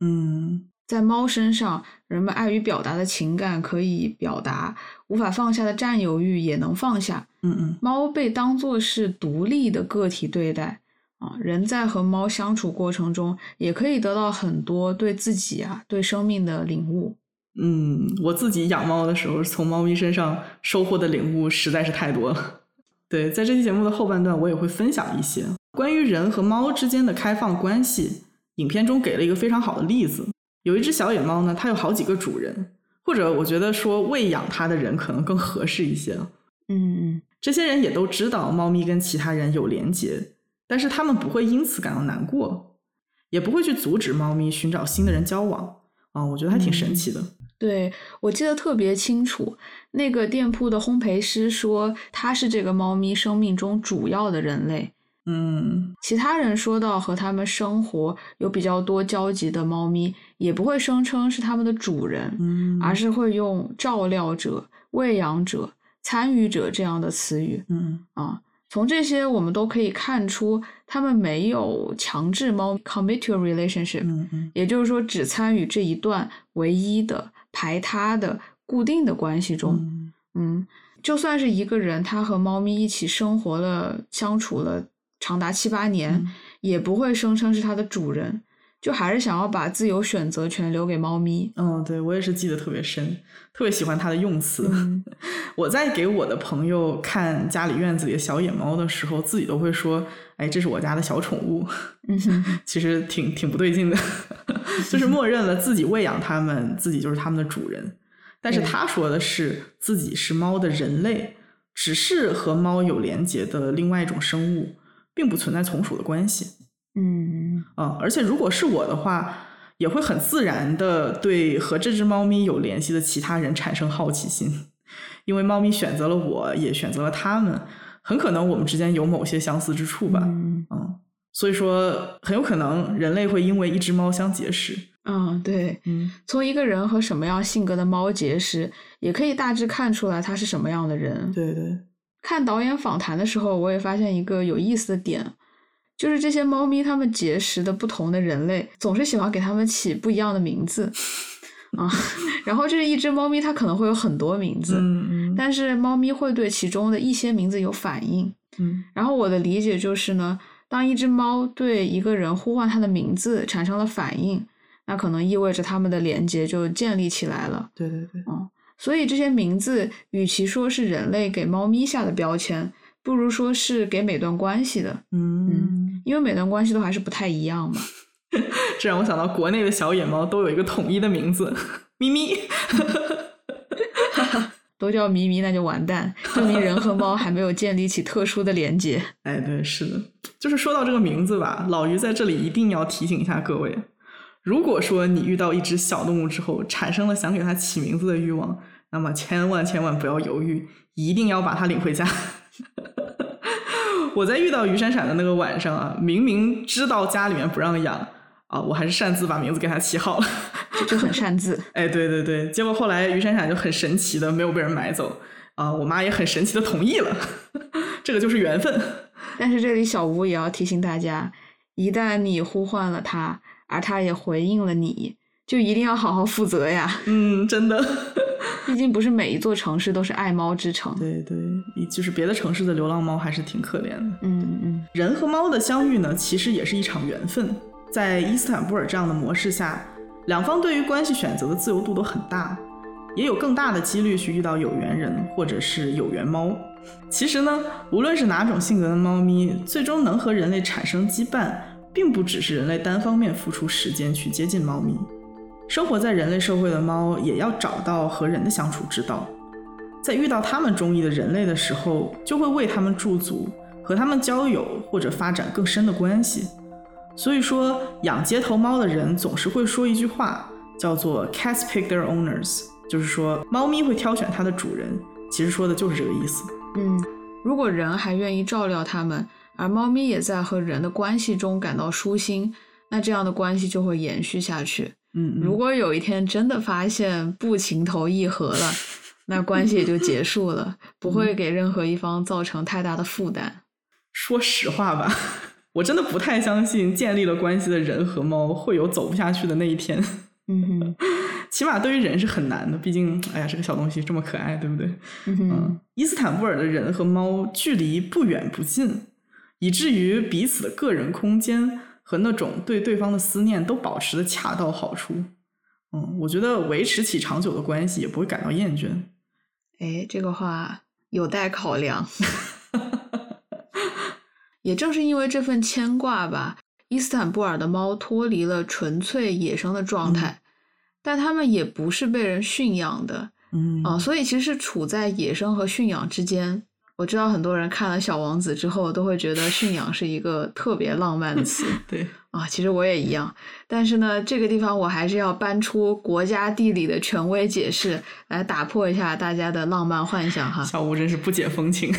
嗯在猫身上，人们爱于表达的情感可以表达，无法放下的占有欲也能放下。嗯嗯猫被当作是独立的个体对待啊，人在和猫相处过程中，也可以得到很多对自己啊、对生命的领悟。嗯，我自己养猫的时候，从猫咪身上收获的领悟实在是太多了。对，在这期节目的后半段，我也会分享一些关于人和猫之间的开放关系。影片中给了一个非常好的例子，有一只小野猫呢，它有好几个主人，或者我觉得说喂养它的人可能更合适一些。嗯嗯这些人也都知道猫咪跟其他人有连结，但是他们不会因此感到难过，也不会去阻止猫咪寻找新的人交往。啊，我觉得还挺神奇的。对我记得特别清楚，那个店铺的烘焙师说他是这个猫咪生命中主要的人类。嗯其他人说到和他们生活有比较多交集的猫咪，也不会声称是他们的主人，嗯，而。是会用照料者、喂养者、参与者这样的词语嗯。啊。从这些我们都可以看出，他们没有强制猫 commit to a relationship，、嗯嗯。也就是说只参与这一段唯一的、排他的、固定的关系中。嗯。嗯，就算是一个人，他和猫咪一起生活了、相处了长达七八年，嗯也不会声称是它的主人，就还是想要把自由选择权留给猫咪。嗯，对我也是记得特别深，特别喜欢它的用词。嗯 我在给我的朋友看家里院子里的小野猫的时候，自己都会说：“哎，这是我家的小宠物。嗯哼，” 其实挺挺不对劲的，就是默认了自己喂养它们，自己就是它们的主人。但是他说的是自己是猫的人类，只是和猫有连结的另外一种生物，并不存在从属的关系。嗯嗯，而且如果是我的话，也会很自然的对和这只猫咪有联系的其他人产生好奇心，因为猫咪选择了我，也选择了他们，很可能我们之间有某些相似之处吧。嗯嗯，所以说很有可能人类会因为一只猫相结识。嗯，对，嗯从一个人和什么样性格的猫结识，也可以大致看出来他是什么样的人。对对，看导演访谈的时候，我也发现一个有意思的点，就是这些猫咪它们结识的不同的人类，总是喜欢给它们起不一样的名字 啊。然后这一只猫咪它可能会有很多名字，嗯嗯但是猫咪会对其中的一些名字有反应。嗯然后我的理解就是呢，当一只猫对一个人呼唤它的名字产生了反应，那可能意味着它们的连接就建立起来了。对对对，所以这些名字，与其说是人类给猫咪下的标签，不如说是给每段关系的，嗯，因为每段关系都还是不太一样嘛。这让我想到国内的小野猫都有一个统一的名字，咪咪。都叫咪咪，那就完蛋，证明人和猫还没有建立起特殊的连接。哎，对，是的，就是说到这个名字吧，老于在这里一定要提醒一下各位，如果说你遇到一只小动物之后，产生了想给它起名字的欲望，那么千万千万不要犹豫，一定要把它领回家。我在遇到于闪闪的那个晚上啊，明明知道家里面不让养啊，我还是擅自把名字给它起好了。这就很擅自。哎，对对对，结果后来于闪闪就很神奇的没有被人买走啊，我妈也很神奇的同意了，这个就是缘分。但是这里小吴也要提醒大家，一旦你呼唤了它，而他也回应了你，就一定要好好负责呀。嗯，真的。毕竟不是每一座城市都是爱猫之城。对对，就是别的城市的流浪猫还是挺可怜的。嗯嗯，人和猫的相遇呢，其实也是一场缘分。在伊斯坦布尔这样的模式下，两方对于关系选择的自由度都很大，也有更大的几率去遇到有缘人或者是有缘猫。其实呢，无论是哪种性格的猫咪，最终能和人类产生羁绊，并不只是人类单方面付出时间去接近猫咪。生活在人类社会的猫也要找到和人的相处之道，在遇到他们中意的人类的时候，就会为他们驻足，和他们交友或者发展更深的关系。所以说，养街头猫的人总是会说一句话，叫做 “cats pick their owners”，就是说猫咪会挑选它的主人。其实说的就是这个意思。嗯，如果人还愿意照料它们，而猫咪也在和人的关系中感到舒心，那这样的关系就会延续下去。嗯，如果有一天真的发现不情投意合了，那关系也就结束了，不会给任何一方造成太大的负担。说实话吧，我真的不太相信建立了关系的人和猫会有走不下去的那一天。嗯哼，起码对于人是很难的，毕竟，哎呀，这个小东西这么可爱，对不对？嗯，伊斯坦布尔的人和猫距离不远不近，以至于彼此的个人空间和那种对对方的思念都保持的恰到好处。嗯，我觉得维持起长久的关系也不会感到厌倦。哎，这个话有待考量。也正是因为这份牵挂吧。伊斯坦布尔的猫脱离了纯粹野生的状态，但它们也不是被人驯养的，嗯啊，所以其实是处在野生和驯养之间。我知道很多人看了《小王子》之后都会觉得驯养是一个特别浪漫的词，对啊，其实我也一样。但是呢，这个地方我还是要搬出国家地理的权威解释来打破一下大家的浪漫幻想哈。小吴真是不解风情，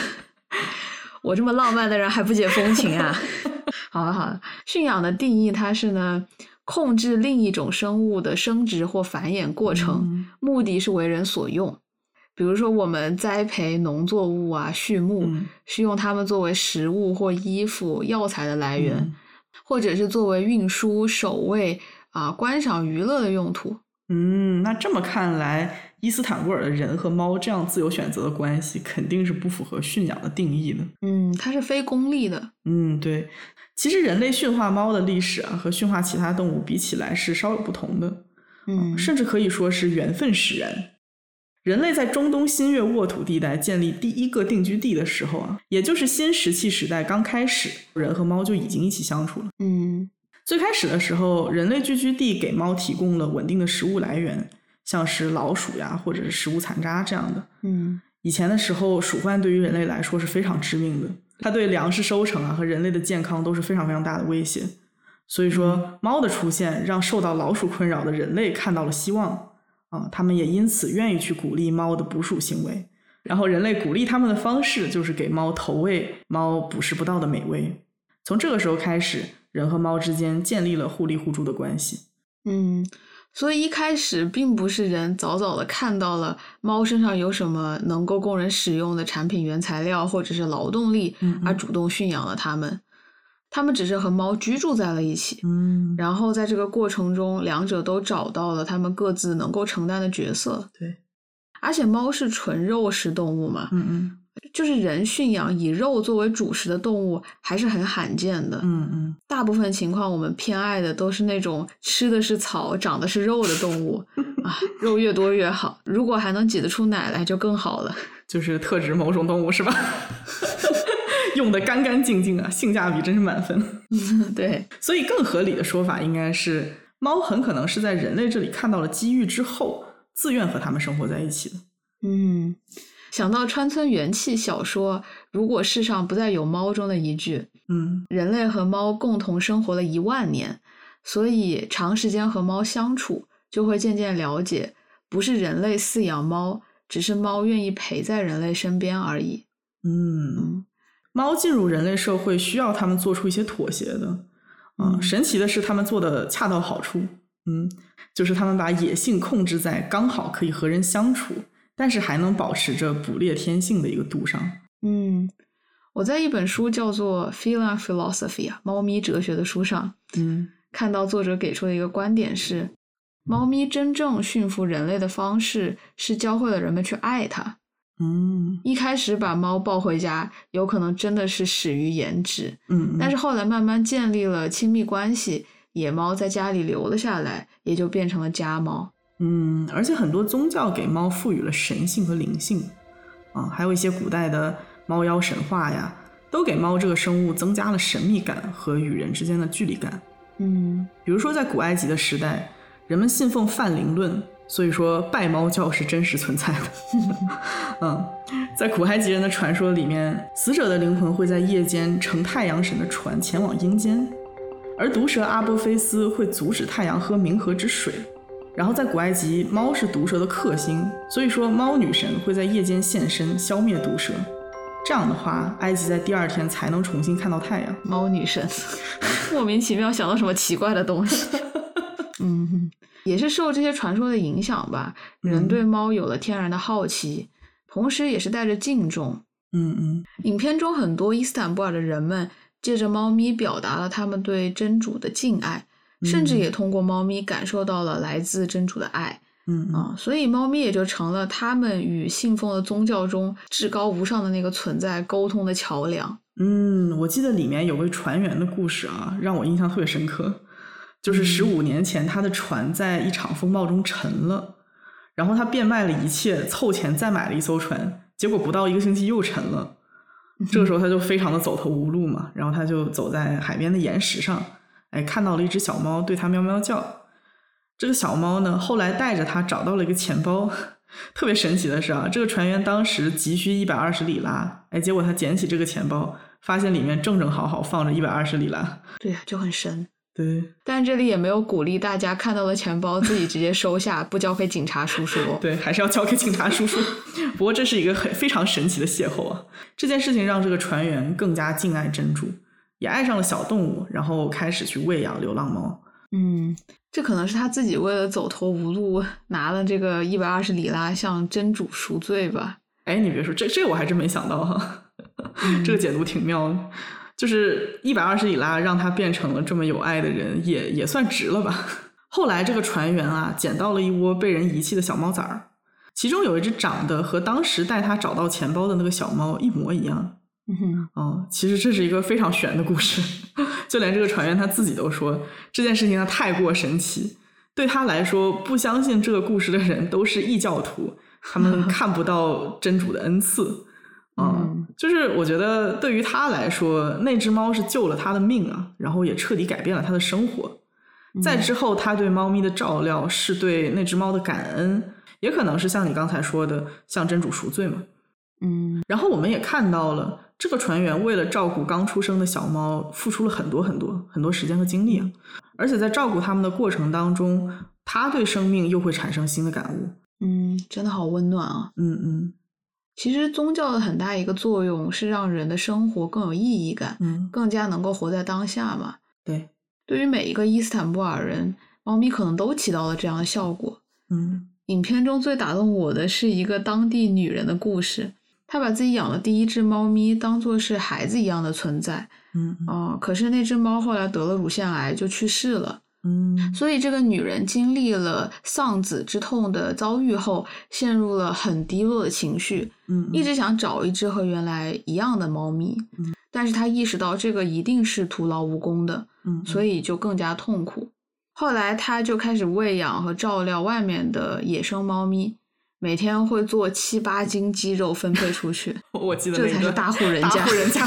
我这么浪漫的人还不解风情啊？好了好了，驯养的定义它是呢，控制另一种生物的生殖或繁衍过程，目的是为人所用。比如说，我们栽培农作物啊，畜牧是用它们作为食物或衣服、药材的来源，或者是作为运输、守卫啊、观赏、娱乐的用途。嗯，那这么看来，伊斯坦布尔的人和猫这样自由选择的关系，肯定是不符合驯养的定义的。嗯，它是非功利的。嗯，对。其实人类驯化猫的历史啊，和驯化其他动物比起来是稍有不同的。嗯，甚至可以说是缘分使然。人类在中东新月沃土地带建立第一个定居地的时候啊，也就是新石器时代刚开始，人和猫就已经一起相处了。嗯，最开始的时候，人类聚居地给猫提供了稳定的食物来源，像是老鼠呀，或者是食物残渣这样的。嗯，以前的时候，鼠患对于人类来说是非常致命的，它对粮食收成啊和人类的健康都是非常非常大的威胁。所以说，猫的出现让受到老鼠困扰的人类看到了希望。啊，他们也因此愿意去鼓励猫的捕鼠行为，然后人类鼓励他们的方式就是给猫投喂猫捕食不到的美味。从这个时候开始，人和猫之间建立了互利互助的关系。嗯，所以一开始并不是人早早的看到了猫身上有什么能够供人使用的产品原材料或者是劳动力，而主动驯养了它们。他们只是和猫居住在了一起，嗯，然后在这个过程中，两者都找到了他们各自能够承担的角色。对，而且猫是纯肉食动物嘛，嗯嗯，就是人驯养以肉作为主食的动物还是很罕见的。嗯嗯，大部分情况我们偏爱的都是那种吃的是草、长的是肉的动物 啊，肉越多越好，如果还能挤得出奶来就更好了。就是特指某种动物是吧？用的干干净净啊，性价比真是满分。对，所以更合理的说法应该是，猫很可能是在人类这里看到了机遇之后，自愿和他们生活在一起的。嗯，想到川村元气小说“如果世上不再有猫”中的一句，嗯，人类和猫共同生活了一万年，所以长时间和猫相处，就会渐渐了解，不是人类饲养猫，只是猫愿意陪在人类身边而已。嗯。猫进入人类社会需要他们做出一些妥协的，嗯，神奇的是他们做的恰到好处，嗯，就是他们把野性控制在刚好可以和人相处，但是还能保持着捕猎天性的一个度上。嗯，我在一本书叫做《Feline Philosophy》啊，猫咪哲学的书上，嗯，看到作者给出的一个观点是，猫咪真正驯服人类的方式是教会了人们去爱它。嗯一开始把猫抱回家，有可能真的是始于颜值，嗯，但是后来慢慢建立了亲密关系，野猫在家里留了下来，也就变成了家猫。嗯，而且很多宗教给猫赋予了神性和灵性，啊，还有一些古代的猫妖神话呀，都给猫这个生物增加了神秘感和与人之间的距离感。嗯比如说，在古埃及的时代，人们信奉泛灵论，所以说拜猫教是真实存在的。嗯，在古埃及人的传说里面，死者的灵魂会在夜间乘太阳神的船前往阴间，而毒蛇阿波菲斯会阻止太阳喝冥河之水。然后在古埃及，猫是毒蛇的克星，所以说猫女神会在夜间现身消灭毒蛇。这样的话，埃及在第二天才能重新看到太阳。猫女神，莫名其妙想到什么奇怪的东西。嗯，哼，也是受这些传说的影响吧，人嗯对猫有了天然的好奇，同时也是带着敬重。嗯嗯影片中很多伊斯坦布尔的人们借着猫咪表达了他们对真主的敬爱，甚至嗯也通过猫咪感受到了来自真主的爱嗯嗯啊，所以猫咪也就成了他们与信奉的宗教中至高无上的那个存在沟通的桥梁。嗯，我记得里面有位船员的故事啊，让我印象特别深刻。就是十五年前，他的船在一场风暴中沉了，然后他变卖了一切，凑钱再买了一艘船，结果不到一个星期又沉了。这个时候他就非常的走投无路嘛，然后他就走在海边的岩石上，哎，看到了一只小猫对他喵喵叫。这个小猫呢，后来带着他找到了一个钱包。特别神奇的是啊，这个船员当时急需一百二十里拉，哎，结果他捡起这个钱包，发现里面正正好好放着一百二十里拉。对呀，就很神。对但这里也没有鼓励大家看到了钱包自己直接收下，不交给警察叔叔哦。对，还是要交给警察叔叔。不过这是一个很非常神奇的邂逅啊！这件事情让这个船员更加敬爱珍珠，也爱上了小动物，然后开始去喂养流浪猫。嗯，这可能是他自己为了走投无路，拿了这个一百二十里拉向真主赎罪吧。哎，你别说，这这我还真没想到哈，这个解读挺妙的。就是一百二十里拉让他变成了这么有爱的人，也也算值了吧。后来这个船员啊，捡到了一窝被人遗弃的小猫崽儿，其中有一只长得和当时带他找到钱包的那个小猫一模一样。嗯哼，哦，其实这是一个非常玄的故事，就连这个船员他自己都说这件事情他太过神奇，对他来说，不相信这个故事的人都是异教徒，他们 看不到真主的恩赐。啊、嗯就是我觉得对于他来说，那只猫是救了他的命啊，然后也彻底改变了他的生活。再之后，他对猫咪的照料是对那只猫的感恩，也可能是像你刚才说的，向真主赎罪嘛。嗯然后我们也看到了，这个船员为了照顾刚出生的小猫，付出了很多很多很多时间和精力啊。而且在照顾它们的过程当中，他对生命又会产生新的感悟。嗯，真的好温暖啊。嗯嗯其实宗教的很大一个作用是让人的生活更有意义感，嗯，更加能够活在当下嘛。对，对于每一个伊斯坦布尔人，猫咪可能都起到了这样的效果。嗯影片中最打动我的是一个当地女人的故事，她把自己养的第一只猫咪当做是孩子一样的存在，嗯哦、可是那只猫后来得了乳腺癌就去世了，嗯所以这个女人经历了丧子之痛的遭遇后，陷入了很低落的情绪，嗯，一直想找一只和原来一样的猫咪，嗯但是她意识到这个一定是徒劳无功的，嗯，所以就更加痛苦。后来，她就开始喂养和照料外面的野生猫咪，每天会做七八斤鸡肉分配出去。我记得那个这才是大户人大家户人家，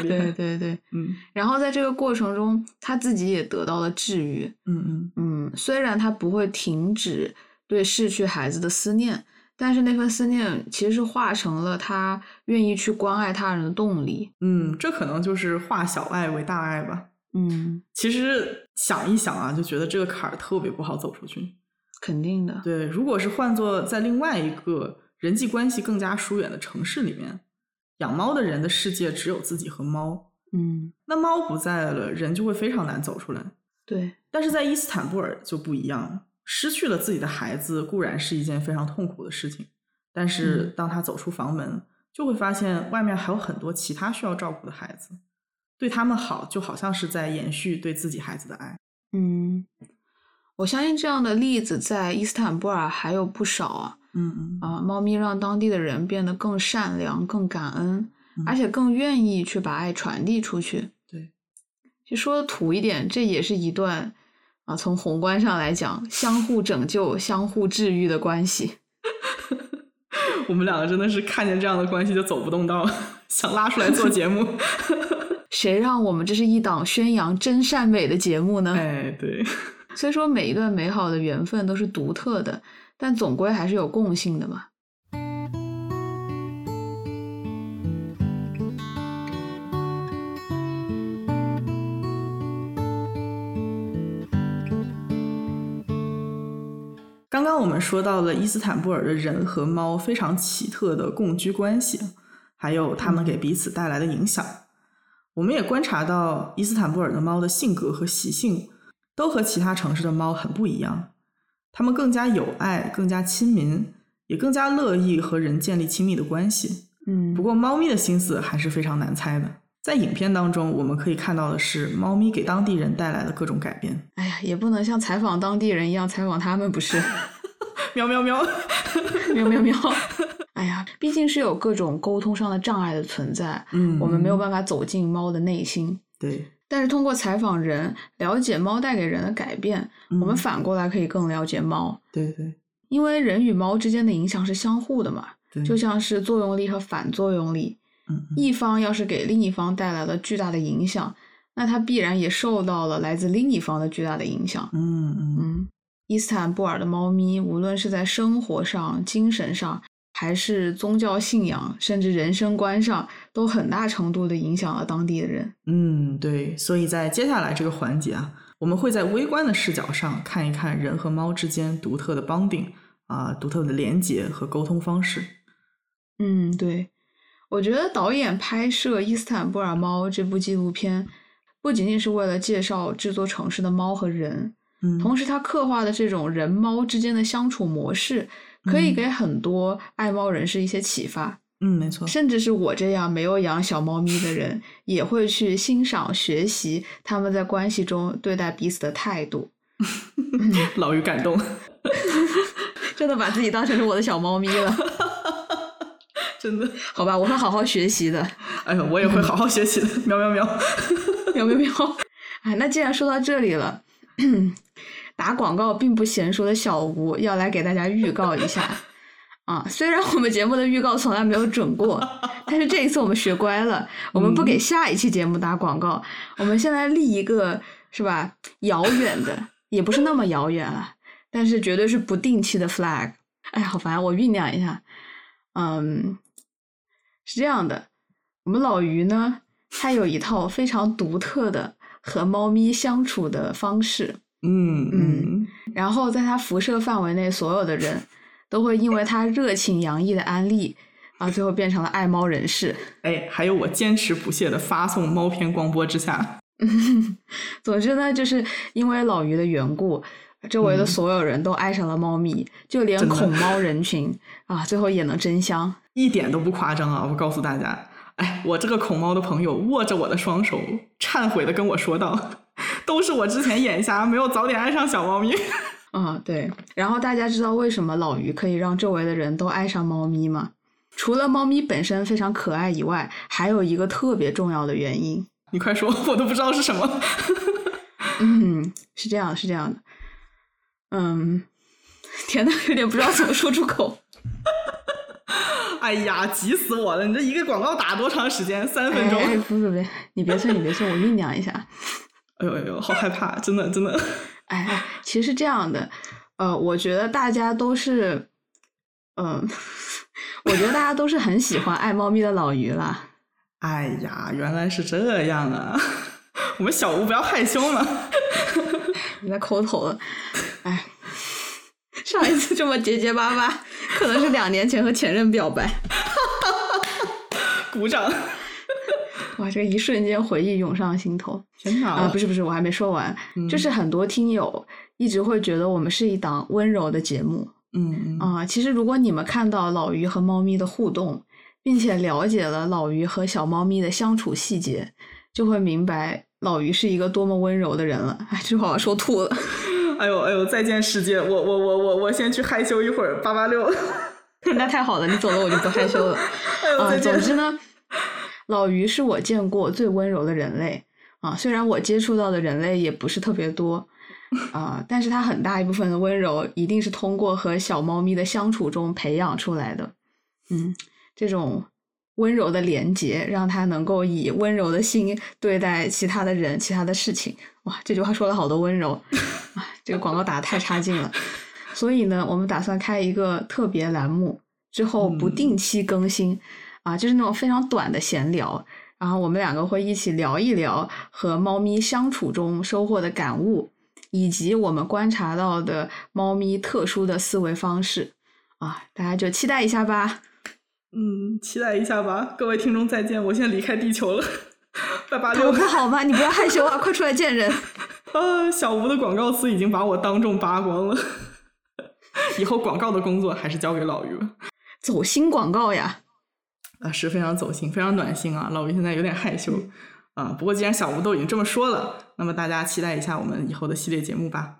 对对对，嗯然后在这个过程中，他自己也得到了治愈。嗯嗯嗯，虽然他不会停止对逝去孩子的思念，但是那份思念其实是化成了他愿意去关爱他人的动力。嗯，这可能就是化小爱为大爱吧。嗯，其实想一想啊，就觉得这个坎儿特别不好走出去。肯定的。对，如果是换做在另外一个人际关系更加疏远的城市里面，养猫的人的世界只有自己和猫，嗯，那猫不在了，人就会非常难走出来。对，但是在伊斯坦布尔就不一样，失去了自己的孩子固然是一件非常痛苦的事情，但是嗯当他走出房门，就会发现外面还有很多其他需要照顾的孩子，对他们好，就好像是在延续对自己孩子的爱。嗯，我相信这样的例子在伊斯坦布尔还有不少啊。嗯嗯啊，猫咪让当地的人变得更善良、更感恩，嗯而且更愿意去把爱传递出去。对，就说的土一点，这也是一段啊，从宏观上来讲，相互拯救、相互治愈的关系。我们两个真的是看见这样的关系就走不动道，想拉出来做节目。谁让我们这是一档宣扬真善美的节目呢？哎，对，虽说每一段美好的缘分都是独特的，但总归还是有共性的嘛。刚刚我们说到了伊斯坦布尔的人和猫非常奇特的共居关系，还有它们给彼此带来的影响。我们也观察到伊斯坦布尔的猫的性格和习性都和其他城市的猫很不一样，它们更加有爱，更加亲民，也更加乐意和人建立亲密的关系。嗯不过，猫咪的心思还是非常难猜的。在影片当中，我们可以看到的是猫咪给当地人带来的各种改变。哎呀，也不能像采访当地人一样采访他们，不是？喵 喵喵！喵喵 喵！哎呀，毕竟是有各种沟通上的障碍的存在，嗯我们没有办法走进猫的内心。对，但是通过采访人，了解猫带给人的改变，嗯我们反过来可以更了解猫，对对因为人与猫之间的影响是相互的嘛，就像是作用力和反作用力。一方要是给另一方带来了巨大的影响，那它必然也受到了来自另一方的巨大的影响。嗯嗯嗯，伊斯坦布尔的猫咪，无论是在生活上、精神上，还是宗教信仰，甚至人生观上，都很大程度的影响了当地的人。嗯，对。所以在接下来这个环节啊，我们会在微观的视角上看一看人和猫之间独特的 bonding 啊、独特的连结和沟通方式。嗯，对，我觉得导演拍摄《伊斯坦布尔猫》这部纪录片，不仅仅是为了介绍这座城市的猫和人，嗯，同时他刻画的这种人猫之间的相处模式，可以嗯给很多爱猫人士一些启发。嗯，没错。甚至是我这样没有养小猫咪的人，也会去欣赏、学习他们在关系中对待彼此的态度。老于感动，真的把自己当成是我的小猫咪了，真的。好吧，我会好好学习的。哎呦，我也会好好学习的。喵喵喵。喵喵喵！哎，那既然说到这里了，打广告并不娴熟的小吴要来给大家预告一下啊。虽然我们节目的预告从来没有准过，但是这一次我们学乖了，我们不给下一期节目打广告，我们先来立一个是吧遥远的，也不是那么遥远了，但是绝对是不定期的 flag。哎，好烦，我酝酿一下。嗯，是这样的，我们老于呢，他有一套非常独特的和猫咪相处的方式，嗯嗯然后在他辐射范围内，所有的人都会因为他热情洋溢的安利啊，最后变成了爱猫人士。哎，还有我坚持不懈的发送猫片光波之下，总之呢，就是因为老于的缘故，周围的嗯所有人都爱上了猫咪，就连恐猫人群啊，最后也能真香。一点都不夸张啊！我告诉大家，哎，我这个恐猫的朋友握着我的双手，忏悔的跟我说道：“ 都是我之前眼瞎，没有早点爱上小猫咪。啊，对。然后大家知道为什么老于可以让周围的人都爱上猫咪吗？除了猫咪本身非常可爱以外，还有一个特别重要的原因。你快说，我都不知道是什么。嗯，是这样，是这样的。嗯，天呐，有点不知道怎么说出口。哎呀，急死我了！你这一个广告打多长时间？三分钟。哎，哎不不不，你别催，你别催，我酝酿一下。哎呦哎呦，好害怕，真的真的。哎哎，其实是这样的，呃，我觉得大家都是，嗯、我觉得大家都是很喜欢爱猫咪的老于啦。哎呀，原来是这样啊！我们小吴不要害羞嘛。你在抠头了，哎，上一次这么结结巴巴，可能是两年前和前任表白。鼓掌。哇，这一瞬间回忆涌上心头真的！啊！不是不是，我还没说完，嗯就是很多听友一直会觉得我们是一档温柔的节目嗯嗯啊。其实如果你们看到老于和猫咪的互动，并且了解了老于和小猫咪的相处细节，就会明白老于是一个多么温柔的人了。哎，这话我说吐了。哎呦哎呦，再见世界！我我我我我先去害羞一会儿，八八六。那太好了，你走了我就不害羞了。啊，总之呢，老于是我见过最温柔的人类啊。虽然我接触到的人类也不是特别多啊，但是他很大一部分的温柔一定是通过和小猫咪的相处中培养出来的。嗯，这种温柔的连接让他能够以温柔的心对待其他的人、其他的事情。哇，这句话说了好多温柔啊！这个广告打的太差劲了。所以呢，我们打算开一个特别栏目，之后不定期更新，啊，就是那种非常短的闲聊，然后我们两个会一起聊一聊和猫咪相处中收获的感悟，以及我们观察到的猫咪特殊的思维方式，啊，大家就期待一下吧。嗯，期待一下吧，各位听众再见，我现在离开地球了，拜拜。六，不好吗？你不要害羞啊，快出来见人。啊，小吴的广告词已经把我当众扒光了。以后广告的工作还是交给老于吧。走心广告呀，啊，是非常走心，非常暖心啊。老吴现在有点害羞啊。不过既然小吴都已经这么说了，那么大家期待一下我们以后的系列节目吧。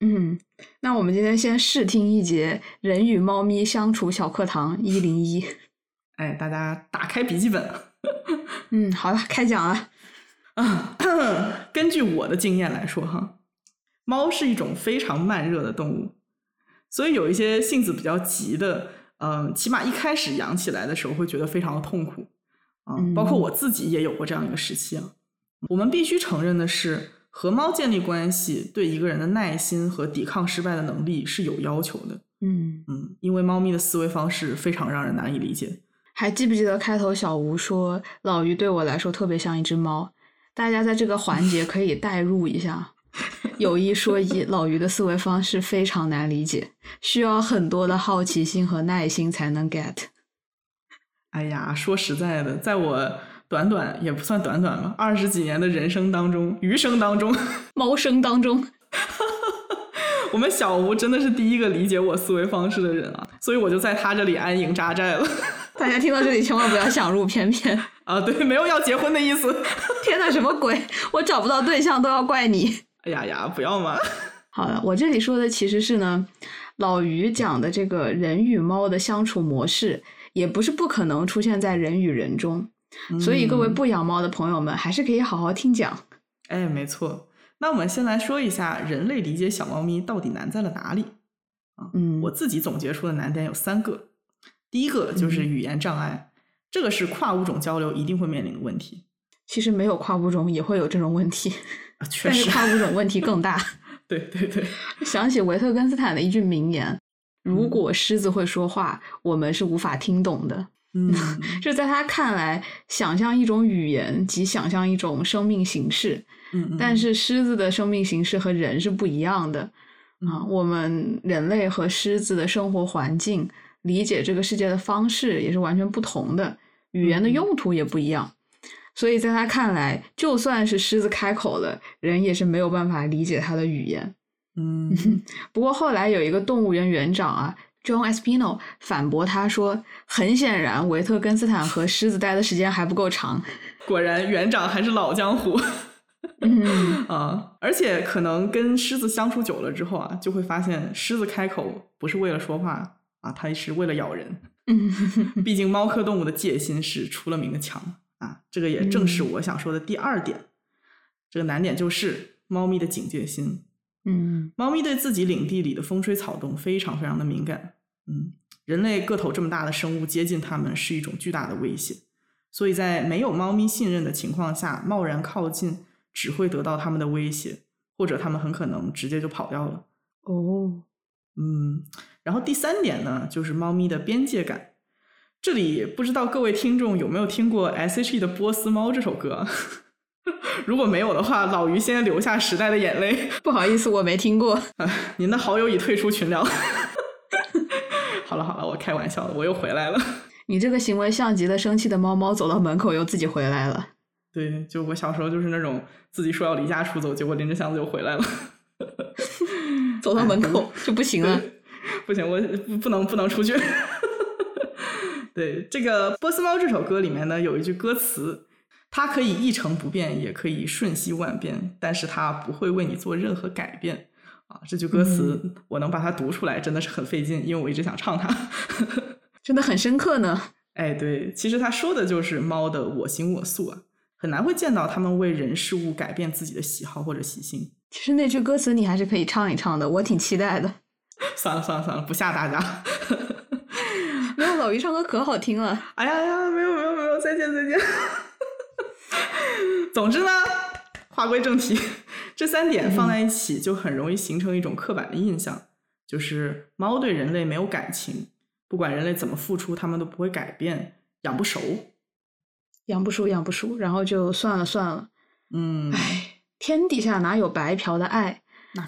嗯，那我们今天先试听一节《人与猫咪相处小课堂一零一》。哎，大家打开笔记本。嗯，好了，开讲了。啊，根据我的经验来说，哈，猫是一种非常慢热的动物。所以有一些性子比较急的，嗯，起码一开始养起来的时候会觉得非常的痛苦，啊，包括我自己也有过这样一个时期啊。我们必须承认的是，和猫建立关系对一个人的耐心和抵抗失败的能力是有要求的。嗯嗯，因为猫咪的思维方式非常让人难以理解。还记不记得开头小吴说老于对我来说特别像一只猫？大家在这个环节可以代入一下。有一说一，老于的思维方式非常难理解，需要很多的好奇心和耐心才能 get。哎呀，说实在的，在我短短也不算短短吧，二十几年的人生当中，余生当中，猫生当中，我们小吴真的是第一个理解我思维方式的人啊，所以我就在他这里安营扎寨了。大家听到这里千万不要想入翩翩啊！对，没有要结婚的意思。天哪，什么鬼？我找不到对象都要怪你。哎呀呀，不要嘛！好了，我这里说的其实是呢，老于讲的这个人与猫的相处模式，也不是不可能出现在人与人中，所以各位不养猫的朋友们，还是可以好好听讲。哎，没错。那我们先来说一下，人类理解小猫咪到底难在了哪里？啊，嗯，我自己总结出的难点有三个。第一个就是语言障碍，这个是跨物种交流一定会面临的问题。其实没有跨物种也会有这种问题。确实，跨物种问题更大。对对对，想起维特根斯坦的一句名言：“如果狮子会说话，我们是无法听懂的。”嗯，就在他看来，想象一种语言即想象一种生命形式。嗯，但是狮子的生命形式和人是不一样的啊。我们人类和狮子的生活环境、理解这个世界的方式也是完全不同的，语言的用途也不一样。所以在他看来，就算是狮子开口了，人也是没有办法理解它的语言。嗯，不过后来有一个动物园园长啊，John Espino 反驳他说：“很显然，维特根斯坦和狮子待的时间还不够长。”果然，园长还是老江湖。嗯 啊，而且可能跟狮子相处久了之后啊，就会发现狮子开口不是为了说话啊，它是为了咬人。嗯，毕竟猫科动物的戒心是出了名的强。啊，这个也正是我想说的第二点。这个难点就是猫咪的警戒心。嗯，猫咪对自己领地里的风吹草动非常非常的敏感。嗯，人类个头这么大的生物接近它们是一种巨大的威胁，所以在没有猫咪信任的情况下，贸然靠近只会得到它们的威胁，或者它们很可能直接就跑掉了。哦，嗯，然后第三点呢，就是猫咪的边界感。这里不知道各位听众有没有听过 S.H.E 的《波斯猫》这首歌？如果没有的话，老于先流下时代的眼泪。不好意思，我没听过。您的好友已退出群聊。好了好了，我开玩笑的，我又回来了。你这个行为像极了生气的猫猫走到门口又自己回来了。对，就我小时候就是那种自己说要离家出走，结果拎着箱子又回来了。走到门口就不行了。不行，我不能不能出去。对这个《波斯猫》这首歌里面呢，有一句歌词，它可以一成不变，也可以瞬息万变，但是它不会为你做任何改变。啊，这句歌词我能把它读出来，真的是很费劲，因为我一直想唱它。真的很深刻呢。哎，对，其实他说的就是猫的我行我素啊，很难会见到他们为人事物改变自己的喜好或者习性。其实那句歌词你还是可以唱一唱的，我挺期待的。算了算了算了，不吓大家。没有老于唱歌可好听了。哎呀呀，没有没有没有，再见再见。总之呢，话归正题，这三点放在一起就很容易形成一种刻板的印象，就是猫对人类没有感情，不管人类怎么付出，它们都不会改变，养不熟，养不熟，养不熟，然后就算了算了。嗯，唉，天底下哪有白嫖的爱？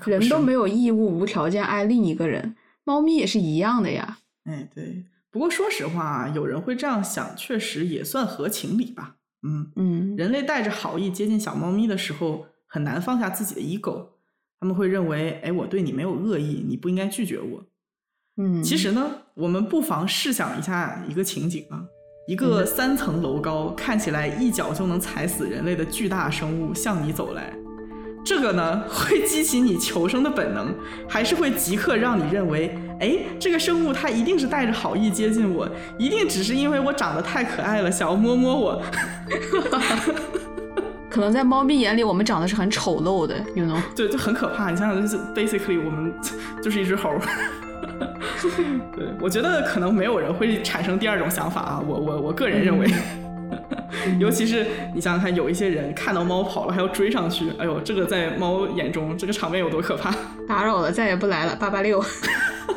人都没有义务无条件爱另一个人，猫咪也是一样的呀。哎，对。不过说实话，有人会这样想，确实也算合情理吧。嗯，嗯人类带着好意接近小猫咪的时候，很难放下自己的 ego。他们会认为，哎，我对你没有恶意，你不应该拒绝我。嗯，其实呢，我们不妨试想一下一个情景啊，一个三层楼高、看起来一脚就能踩死人类的巨大生物向你走来，这个呢会激起你求生的本能，还是会即刻让你认为，哎，这个生物它一定是带着好意接近我，一定只是因为我长得太可爱了，想要摸摸我。可能在猫咪眼里，我们长得是很丑陋的，you know。对，就很可怕。你想想，就是 basically 我们就是一只猴儿。对，我觉得可能没有人会产生第二种想法啊。我我我个人认为，尤其是你想想看，有一些人看到猫跑了还要追上去，哎呦，这个在猫眼中这个场面有多可怕？打扰了，再也不来了，八八六。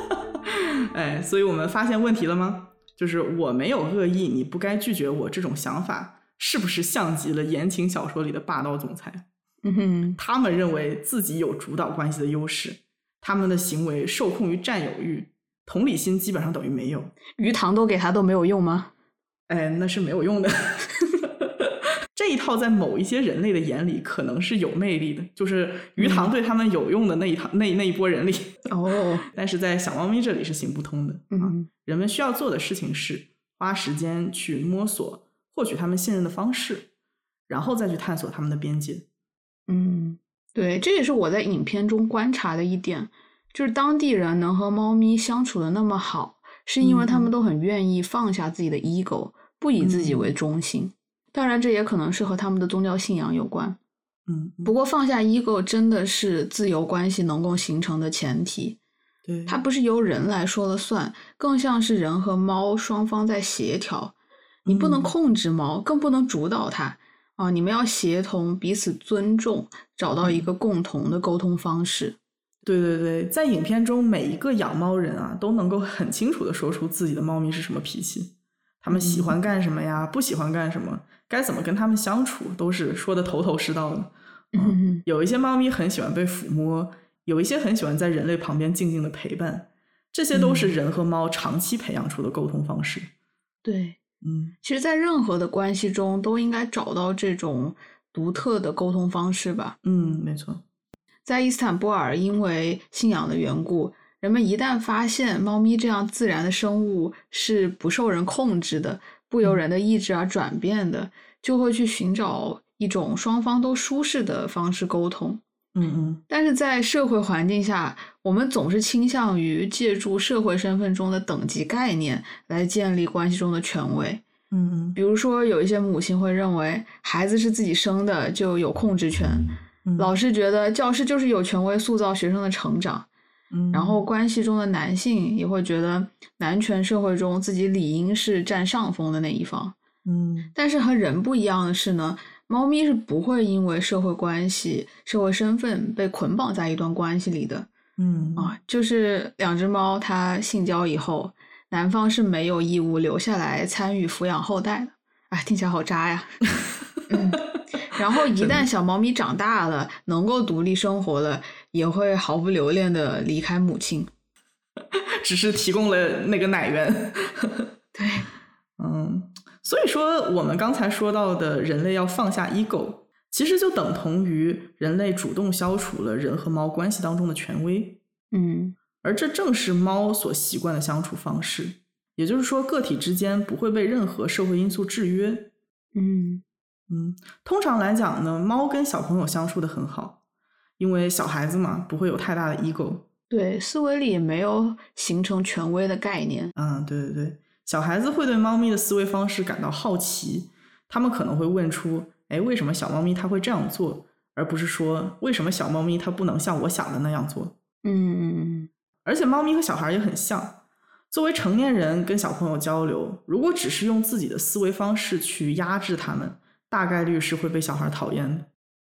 哎，所以我们发现问题了吗？就是我没有恶意，你不该拒绝我这种想法，是不是像极了言情小说里的霸道总裁？嗯哼，他们认为自己有主导关系的优势，他们的行为受控于占有欲，同理心基本上等于没有。鱼塘都给他都没有用吗？哎，那是没有用的。这一套在某一些人类的眼里可能是有魅力的，就是鱼塘对他们有用的那一套、那那一波人里，哦，但是在小猫咪这里是行不通的。啊，嗯人们需要做的事情是花时间去摸索，获取他们信任的方式，然后再去探索他们的边界。嗯，对，这也是我在影片中观察的一点，就是当地人能和猫咪相处的那么好，是因为他们都很愿意放下自己的 ego，不以自己为中心。当然，这也可能是和他们的宗教信仰有关。嗯，不过，放下 ego 真的是自由关系能够形成的前提。对，它不是由人来说了算，更像是人和猫双方在协调。你不能嗯控制猫，更不能主导它啊！你们要协同，彼此尊重，找到一个共同的沟通方式。对对对，在影片中，每一个养猫人啊，都能够很清楚的说出自己的猫咪是什么脾气，他们喜欢干什么呀，不喜欢干什么，该怎么跟他们相处，都是说的头头是道的。嗯 有一些猫咪很喜欢被抚摸，有一些很喜欢在人类旁边静静的陪伴，这些都是嗯人和猫长期培养出的沟通方式。对，嗯其实，在任何的关系中，都应该找到这种独特的沟通方式吧。嗯，没错。在伊斯坦布尔，因为信仰的缘故，人们一旦发现猫咪这样自然的生物是不受人控制的、不由人的意志而转变的，就会去寻找一种双方都舒适的方式沟通。嗯嗯但是在社会环境下，我们总是倾向于借助社会身份中的等级概念来建立关系中的权威。嗯嗯比如说，有一些母亲会认为孩子是自己生的就有控制权，嗯，老师觉得教师就是有权威塑造学生的成长，嗯，然后关系中的男性也会觉得男权社会中自己理应是占上风的那一方。嗯但是和人不一样的是呢，猫咪是不会因为社会关系、社会身份被捆绑在一段关系里的嗯啊。就是两只猫它性交以后，男方是没有义务留下来参与抚养后代的。哎，听起来好渣呀。嗯，然后一旦小猫咪长大了，能够独立生活了，也会毫不留恋的离开母亲。只是提供了那个奶源。对，嗯，所以说我们刚才说到的人类要放下 ego，其实就等同于人类主动消除了人和猫关系当中的权威，嗯而这正是猫所习惯的相处方式。也就是说，个体之间不会被任何社会因素制约。嗯嗯，通常来讲呢，猫跟小朋友相处的很好，因为小孩子嘛，不会有太大的 ego。对，思维里也没有形成权威的概念。嗯，对对对，小孩子会对猫咪的思维方式感到好奇，他们可能会问出：“哎，为什么小猫咪它会这样做？”而不是说为什么小猫咪它不能像我想的那样做。嗯。而且猫咪和小孩也很像，作为成年人跟小朋友交流，如果只是用自己的思维方式去压制他们，大概率是会被小孩讨厌的。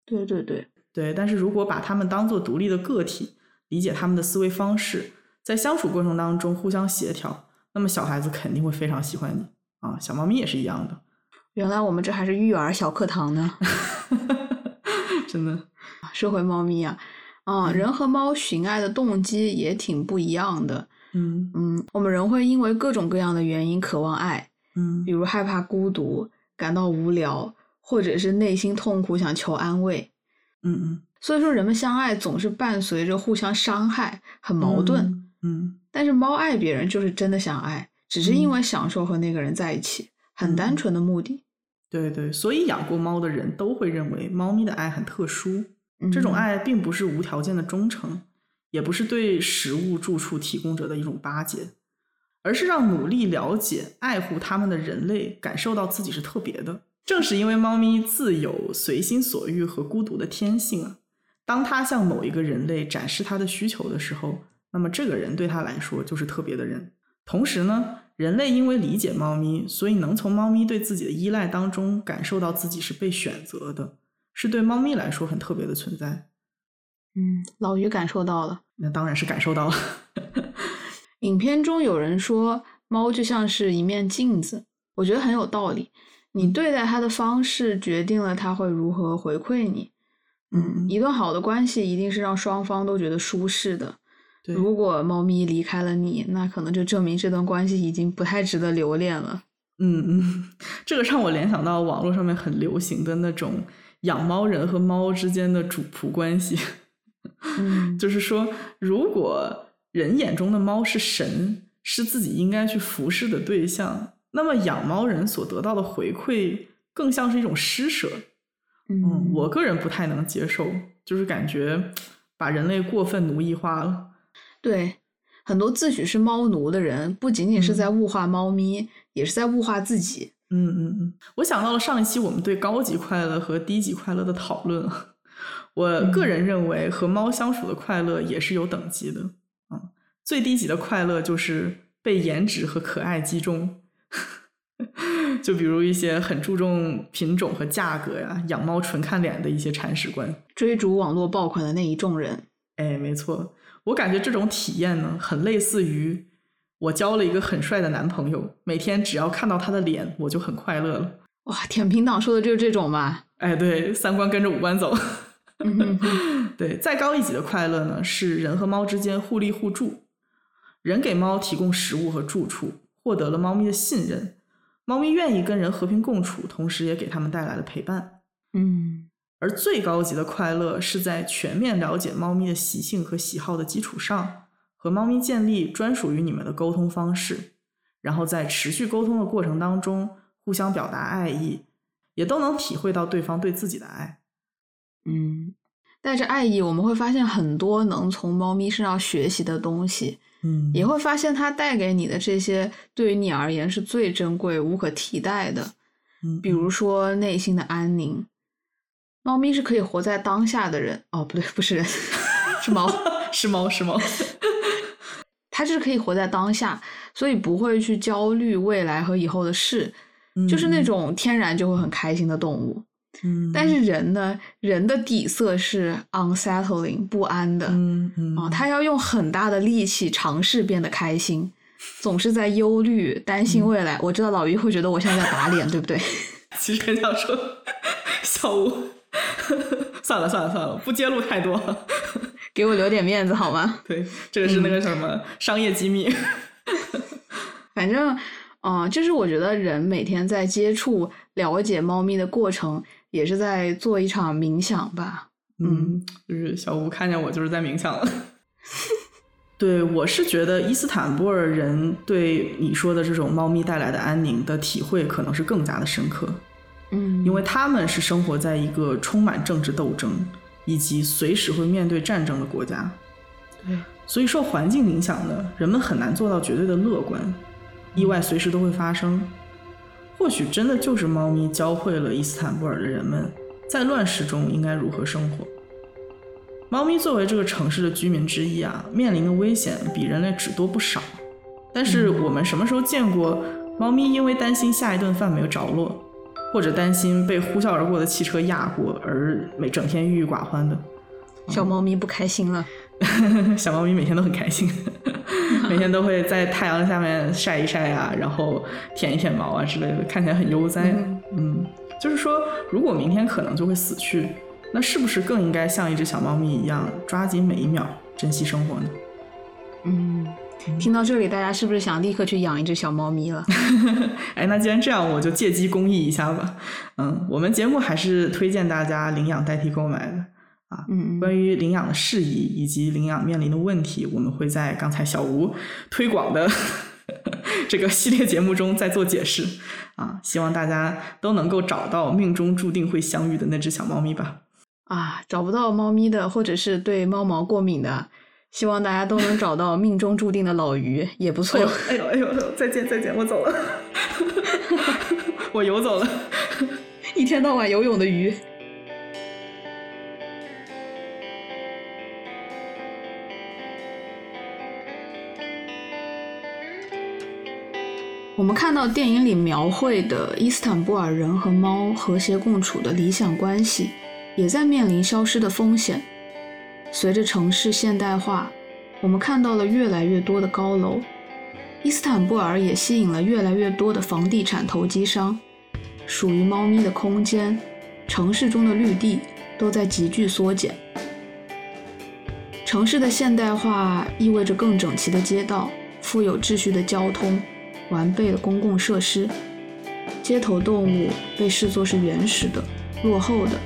对对对对，但是如果把他们当做独立的个体，理解他们的思维方式，在相处过程当中互相协调，那么小孩子肯定会非常喜欢你啊！小猫咪也是一样的。原来我们这还是育儿小课堂呢，真的。说回猫咪啊，啊，人和猫寻爱的动机也挺不一样的。嗯嗯，我们人会因为各种各样的原因渴望爱，嗯比如害怕孤独、感到无聊，或者是内心痛苦想求安慰。嗯嗯。所以说，人们相爱总是伴随着互相伤害，很矛盾。嗯，但是猫爱别人就是真的想爱，只是因为享受和那个人在一起，很单纯的目的。对对，所以养过猫的人都会认为猫咪的爱很特殊。这种爱并不是无条件的忠诚，也不是对食物住处提供者的一种巴结，而是让努力了解、爱护它们的人类感受到自己是特别的。正是因为猫咪自有随心所欲和孤独的天性啊。当它向某一个人类展示它的需求的时候，那么这个人对他来说就是特别的人。同时呢，人类因为理解猫咪，所以能从猫咪对自己的依赖当中感受到自己是被选择的，是对猫咪来说很特别的存在。嗯，老于感受到了，那当然是感受到了。影片中有人说，猫就像是一面镜子，我觉得很有道理。你对待他的方式，决定了他会如何回馈你。嗯，一段好的关系一定是让双方都觉得舒适的。对，如果猫咪离开了你，那可能就证明这段关系已经不太值得留恋了。嗯嗯，这个让我联想到网络上面很流行的那种养猫人和猫之间的主仆关系。嗯，就是说，如果人眼中的猫是神，是自己应该去服侍的对象，那么养猫人所得到的回馈更像是一种施舍。嗯，我个人不太能接受，就是感觉把人类过分奴役化了。对，很多自诩是猫奴的人，不仅仅是在物化猫咪，也是在物化自己。嗯嗯嗯，我想到了上一期我们对高级快乐和低级快乐的讨论。我个人认为，和猫相处的快乐也是有等级的。嗯，最低级的快乐就是被颜值和可爱击中。就比如一些很注重品种和价格呀，养猫纯看脸的一些铲屎官，追逐网络爆款的那一众人。哎，没错，我感觉这种体验呢，很类似于我交了一个很帅的男朋友，每天只要看到他的脸，我就很快乐了。哇，舔屏党说的就是这种吧？哎，对，三观跟着五官走。嗯 对，再高一级的快乐呢，是人和猫之间互利互助，人给猫提供食物和住处，获得了猫咪的信任。猫咪愿意跟人和平共处，同时也给他们带来了陪伴。嗯，而最高级的快乐是在全面了解猫咪的习性和喜好的基础上，和猫咪建立专属于你们的沟通方式，然后在持续沟通的过程当中，互相表达爱意，也都能体会到对方对自己的爱。嗯，带着爱意，我们会发现很多能从猫咪身上学习的东西。嗯，也会发现它带给你的这些，对于你而言是最珍贵、无可替代的。嗯，比如说内心的安宁。猫咪是可以活在当下的人，哦，不对，不是人，是猫，是猫，是猫。它就是可以活在当下，所以不会去焦虑未来和以后的事，就是那种天然就会很开心的动物。嗯，但是人呢，人的底色是 unsettling 不安的，嗯嗯啊，他要用很大的力气尝试变得开心，总是在忧虑、担心未来。我知道老于会觉得我现在在打脸，对不对？其实很想说，小吴，算了算了算了，不揭露太多，给我留点面子好吗？对，这个是那个什么、商业机密。反正，嗯、就是我觉得人每天在接触、了解猫咪的过程，也是在做一场冥想吧。嗯，就是小吴看见我就是在冥想了。对，我是觉得伊斯坦布尔人对你说的这种猫咪带来的安宁的体会，可能是更加的深刻，嗯，因为他们是生活在一个充满政治斗争、以及随时会面对战争的国家。对，所以受环境影响的人们很难做到绝对的乐观，意外随时都会发生。或许真的就是猫咪教会了伊斯坦布尔的人们，在乱世中应该如何生活。猫咪作为这个城市的居民之一啊，面临的危险比人类只多不少。但是我们什么时候见过猫咪因为担心下一顿饭没有着落，或者担心被呼啸而过的汽车压过而每整天郁郁寡欢的？小猫咪不开心了。小猫咪每天都很开心，每天都会在太阳下面晒一晒啊，然后舔一舔毛啊之类的，看起来很悠哉。嗯，就是说，如果明天可能就会死去，那是不是更应该像一只小猫咪一样，抓紧每一秒，珍惜生活呢？嗯，听到这里，大家是不是想立刻去养一只小猫咪了？哎，那既然这样，我就借机公益一下吧。嗯，我们节目还是推荐大家领养代替购买的。啊，嗯，关于领养的事宜以及领养面临的问题，我们会在刚才小吴推广的 这个系列节目中再做解释。啊，希望大家都能够找到命中注定会相遇的那只小猫咪吧。啊，找不到猫咪的，或者是对猫毛过敏的，希望大家都能找到命中注定的老鱼，也不错。哎呦哎呦，再见再见，我走了，我游走了，一天到晚游泳的鱼。我们看到电影里描绘的伊斯坦布尔人和猫和谐共处的理想关系，也在面临消失的风险。随着城市现代化，我们看到了越来越多的高楼，伊斯坦布尔也吸引了越来越多的房地产投机商。属于猫咪的空间，城市中的绿地都在急剧缩减。城市的现代化意味着更整齐的街道、富有秩序的交通。完备的公共设施，街头动物被视作是原始的、落后的。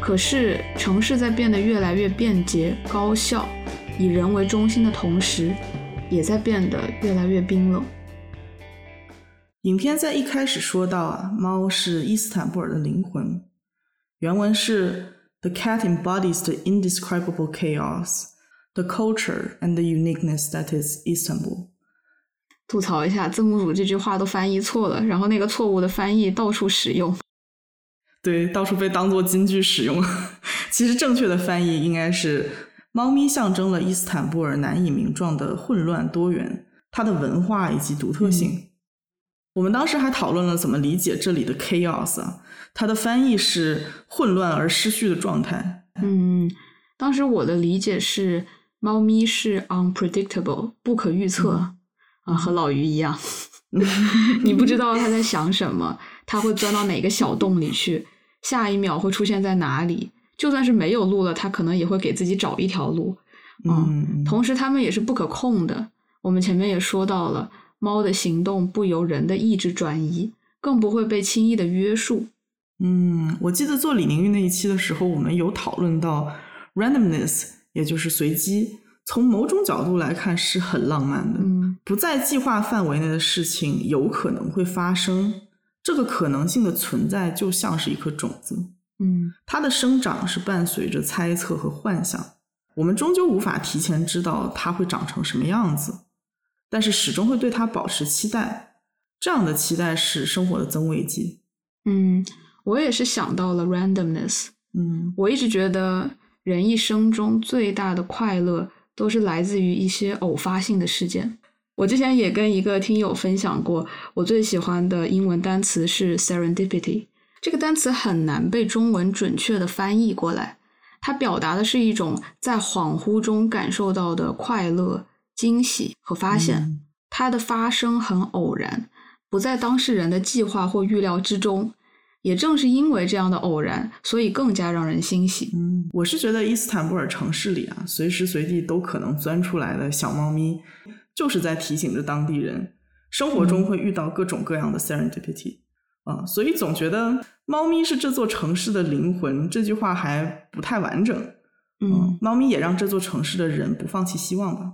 可是，城市在变得越来越便捷、高效，以人为中心的同时，也在变得越来越冰冷。影片在一开始说到啊，猫是伊斯坦布尔的灵魂。原文是：“The cat embodies the indescribable chaos, the culture and the uniqueness that is Istanbul。” 吐槽一下，字幕组这句话都翻译错了，然后那个错误的翻译到处使用，对，到处被当做金句使用。其实正确的翻译应该是：猫咪象征了伊斯坦布尔难以名状的混乱多元，它的文化以及独特性。我们当时还讨论了怎么理解这里的 chaos 啊，它的翻译是混乱而失序的状态。嗯，当时我的理解是，猫咪是 unpredictable，不可预测。啊，和老于一样，你不知道他在想什么，他会钻到哪个小洞里去，下一秒会出现在哪里。就算是没有路了，他可能也会给自己找一条路。嗯，同时他们也是不可控的。我们前面也说到了，猫的行动不由人的意志转移，更不会被轻易的约束。嗯，我记得做李宁玉那一期的时候，我们有讨论到 randomness，也就是随机。从某种角度来看是很浪漫的，不在计划范围内的事情有可能会发生，这个可能性的存在就像是一颗种子，嗯，它的生长是伴随着猜测和幻想，我们终究无法提前知道它会长成什么样子，但是始终会对它保持期待，这样的期待是生活的增味剂。嗯，我也是想到了 randomness，嗯，我一直觉得人一生中最大的快乐。都是来自于一些偶发性的事件。我之前也跟一个听友分享过，我最喜欢的英文单词是 serendipity。这个单词很难被中文准确的翻译过来，它表达的是一种在恍惚中感受到的快乐、惊喜和发现。它的发生很偶然，不在当事人的计划或预料之中。也正是因为这样的偶然，所以更加让人欣喜。嗯，我是觉得伊斯坦布尔城市里啊，随时随地都可能钻出来的小猫咪，就是在提醒着当地人，生活中会遇到各种各样的 serendipity 啊，所以总觉得猫咪是这座城市的灵魂，这句话还不太完整。嗯，猫咪也让这座城市的人不放弃希望吧，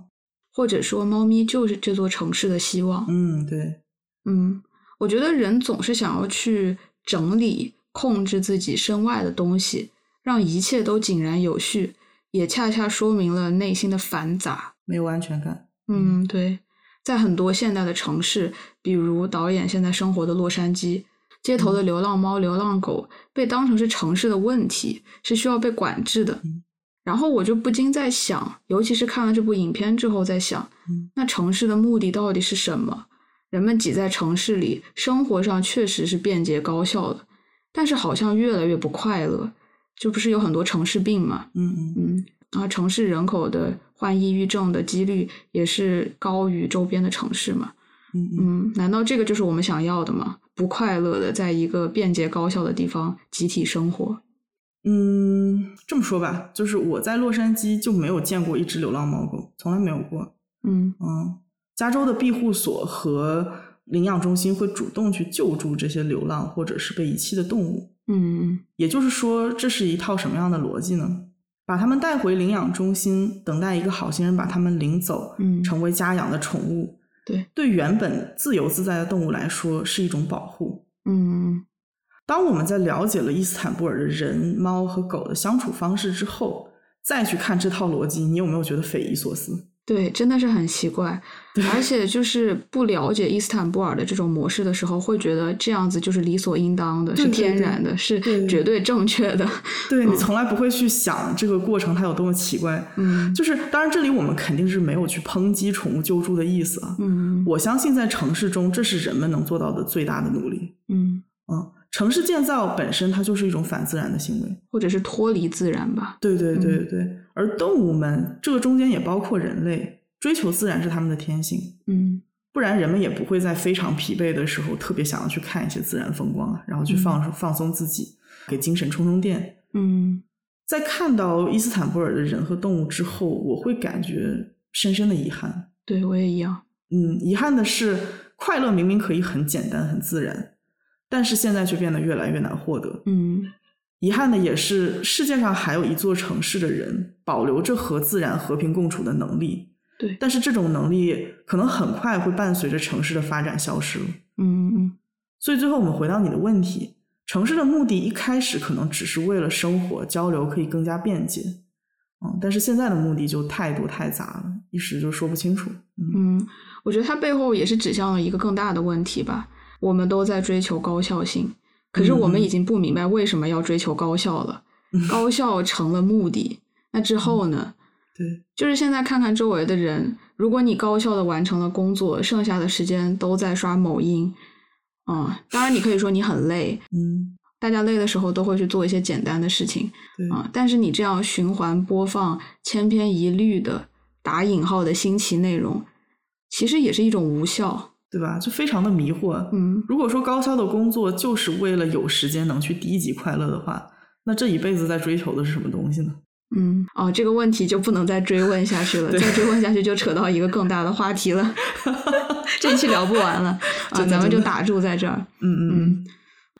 或者说，猫咪就是这座城市的希望。嗯，对，嗯，我觉得人总是想要去。整理、控制自己身外的东西，让一切都井然有序，也恰恰说明了内心的繁杂。没有安全感。嗯，对，在很多现代的城市，比如导演现在生活的洛杉矶，街头的流浪猫、流浪狗被当成是城市的问题，是需要被管制的。嗯然后我就不禁在想，尤其是看了这部影片之后，在想，嗯那城市的目的到底是什么？人们挤在城市里，生活上确实是便捷高效的，但是好像越来越不快乐。就不是有很多城市病嘛？嗯嗯嗯，然后城市人口的患抑郁症的几率也是高于周边的城市嘛。嗯嗯嗯，难道这个就是我们想要的吗？不快乐的在一个便捷高效的地方集体生活。嗯，这么说吧，就是我在洛杉矶就没有见过一只流浪猫狗，从来没有过。嗯嗯，加州的庇护所和领养中心会主动去救助这些流浪或者是被遗弃的动物。嗯也就是说，这是一套什么样的逻辑呢？把他们带回领养中心，等待一个好心人把他们领走，嗯成为家养的宠物。对，对原本自由自在的动物来说是一种保护。嗯当我们在了解了伊斯坦布尔的人、猫和狗的相处方式之后，再去看这套逻辑，你有没有觉得匪夷所思？对，真的是很奇怪。而且就是不了解伊斯坦布尔的这种模式的时候，会觉得这样子就是理所应当的，是天然的，是绝对正确的。对你从来不会去想这个过程它有多么奇怪。嗯就是，当然这里我们肯定是没有去抨击宠物救助的意思啊。嗯我相信在城市中，这是人们能做到的最大的努力。嗯，嗯，城市建造本身它就是一种反自然的行为。或者是脱离自然吧。对对对嗯对，而动物们这个中间也包括人类，追求自然是他们的天性。嗯不然人们也不会在非常疲惫的时候特别想要去看一些自然风光啊，然后去放、放松自己，给精神充充电。嗯在看到伊斯坦布尔的人和动物之后，我会感觉深深的遗憾。对我也一样。嗯，遗憾的是，快乐明明可以很简单、很自然，但是现在却变得越来越难获得。嗯遗憾的也是，世界上还有一座城市的人保留着和自然和平共处的能力，对但是这种能力可能很快会伴随着城市的发展消失了。嗯嗯所以最后我们回到你的问题，城市的目的一开始可能只是为了生活交流可以更加便捷，嗯，但是现在的目的就太多太杂了，一时就说不清楚。嗯嗯，我觉得它背后也是指向了一个更大的问题吧。我们都在追求高效性，可是我们已经不明白为什么要追求高效了。嗯 高效成了目的，那之后呢？对，就是现在看看周围的人，如果你高效的完成了工作，剩下的时间都在刷某音，嗯，当然你可以说你很累，嗯，大家累的时候都会去做一些简单的事情对，啊、但是你这样循环播放千篇一律的打引号的新奇内容，其实也是一种无效。对吧？就非常的迷惑。嗯如果说高效的工作就是为了有时间能去低级快乐的话，那这一辈子在追求的是什么东西呢？嗯，哦，这个问题就不能再追问下去了，再追问下去就扯到一个更大的话题了，这一期聊不完了 啊，咱们就打住在这儿。嗯嗯嗯，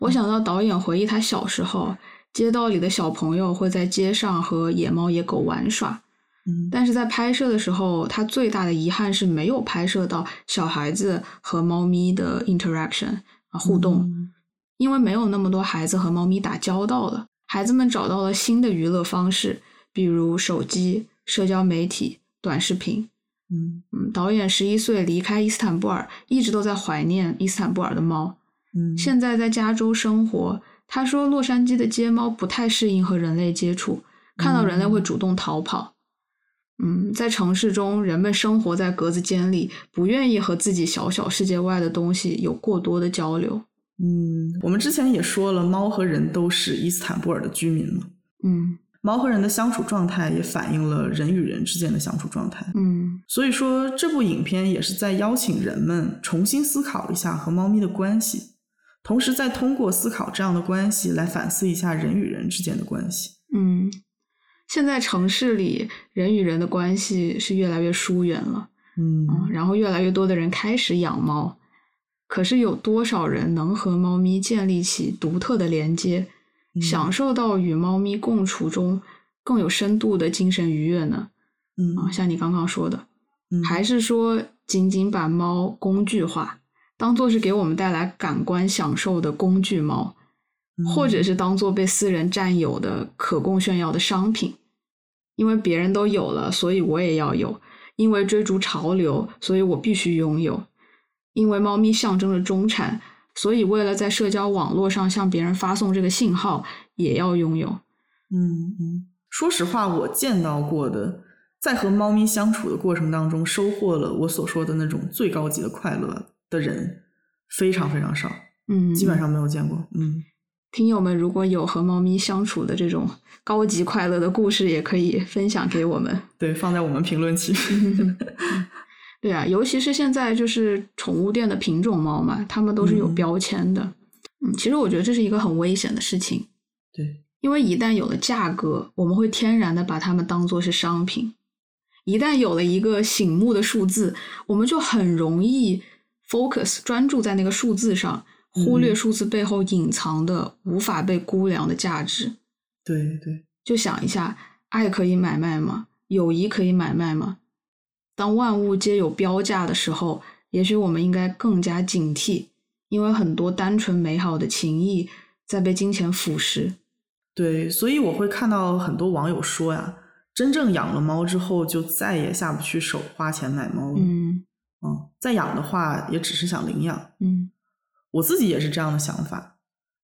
我想到导演回忆他小时候，街道里的小朋友会在街上和野猫野狗玩耍，嗯但是在拍摄的时候，他最大的遗憾是没有拍摄到小孩子和猫咪的 interaction 啊互动，嗯因为没有那么多孩子和猫咪打交道了。孩子们找到了新的娱乐方式，比如手机、社交媒体、短视频。嗯嗯，导演十一岁离开伊斯坦布尔，一直都在怀念伊斯坦布尔的猫。嗯，现在在加州生活，他说洛杉矶的街猫不太适应和人类接触，看到人类会主动逃跑。嗯，在城市中，人们生活在格子间里，不愿意和自己小小世界外的东西有过多的交流。嗯，我们之前也说了，猫和人都是伊斯坦布尔的居民了。嗯猫和人的相处状态也反映了人与人之间的相处状态。嗯所以说，这部影片也是在邀请人们重新思考一下和猫咪的关系，同时再通过思考这样的关系来反思一下人与人之间的关系。嗯，现在城市里人与人的关系是越来越疏远了。嗯，嗯然后越来越多的人开始养猫，可是有多少人能和猫咪建立起独特的连接，嗯享受到与猫咪共处中更有深度的精神愉悦呢？嗯啊，像你刚刚说的，嗯还是说仅仅把猫工具化，当做是给我们带来感官享受的工具猫？或者是当做被私人占有的可供炫耀的商品。因为别人都有了，所以我也要有；因为追逐潮流，所以我必须拥有；因为猫咪象征着中产，所以为了在社交网络上向别人发送这个信号，也要拥有。嗯嗯，说实话，我见到过的，在和猫咪相处的过程当中，收获了我所说的那种最高级的快乐的人，非常非常少。嗯，基本上没有见过。嗯。听友们，如果有和猫咪相处的这种高级快乐的故事，也可以分享给我们。对，放在我们评论区。对啊，尤其是现在就是宠物店的品种猫嘛，它们都是有标签的。嗯，其实我觉得这是一个很危险的事情。对，因为一旦有了价格，我们会天然的把它们当做是商品。一旦有了一个醒目的数字，我们就很容易 focus 专注在那个数字上。忽略数字背后隐藏的无法被估量的价值。对对，就想一下，爱可以买卖吗？友谊可以买卖吗？当万物皆有标价的时候，也许我们应该更加警惕，因为很多单纯美好的情谊在被金钱腐蚀。对，所以我会看到很多网友说呀，真正养了猫之后，就再也下不去手花钱买猫了。嗯嗯，再养的话，也只是想领养。嗯。我自己也是这样的想法，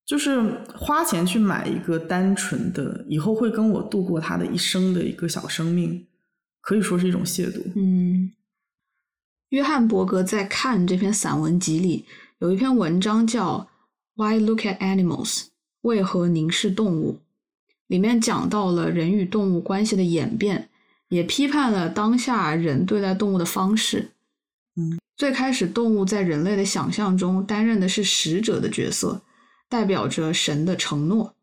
就是花钱去买一个单纯的以后会跟我度过他的一生的一个小生命，可以说是一种亵渎。嗯，约翰伯格在《看》这篇散文集里有一篇文章叫《Why Look at Animals》，为何凝视动物？里面讲到了人与动物关系的演变，也批判了当下人对待动物的方式。嗯。最开始，动物在人类的想象中担任的是使者的角色，代表着神的承诺。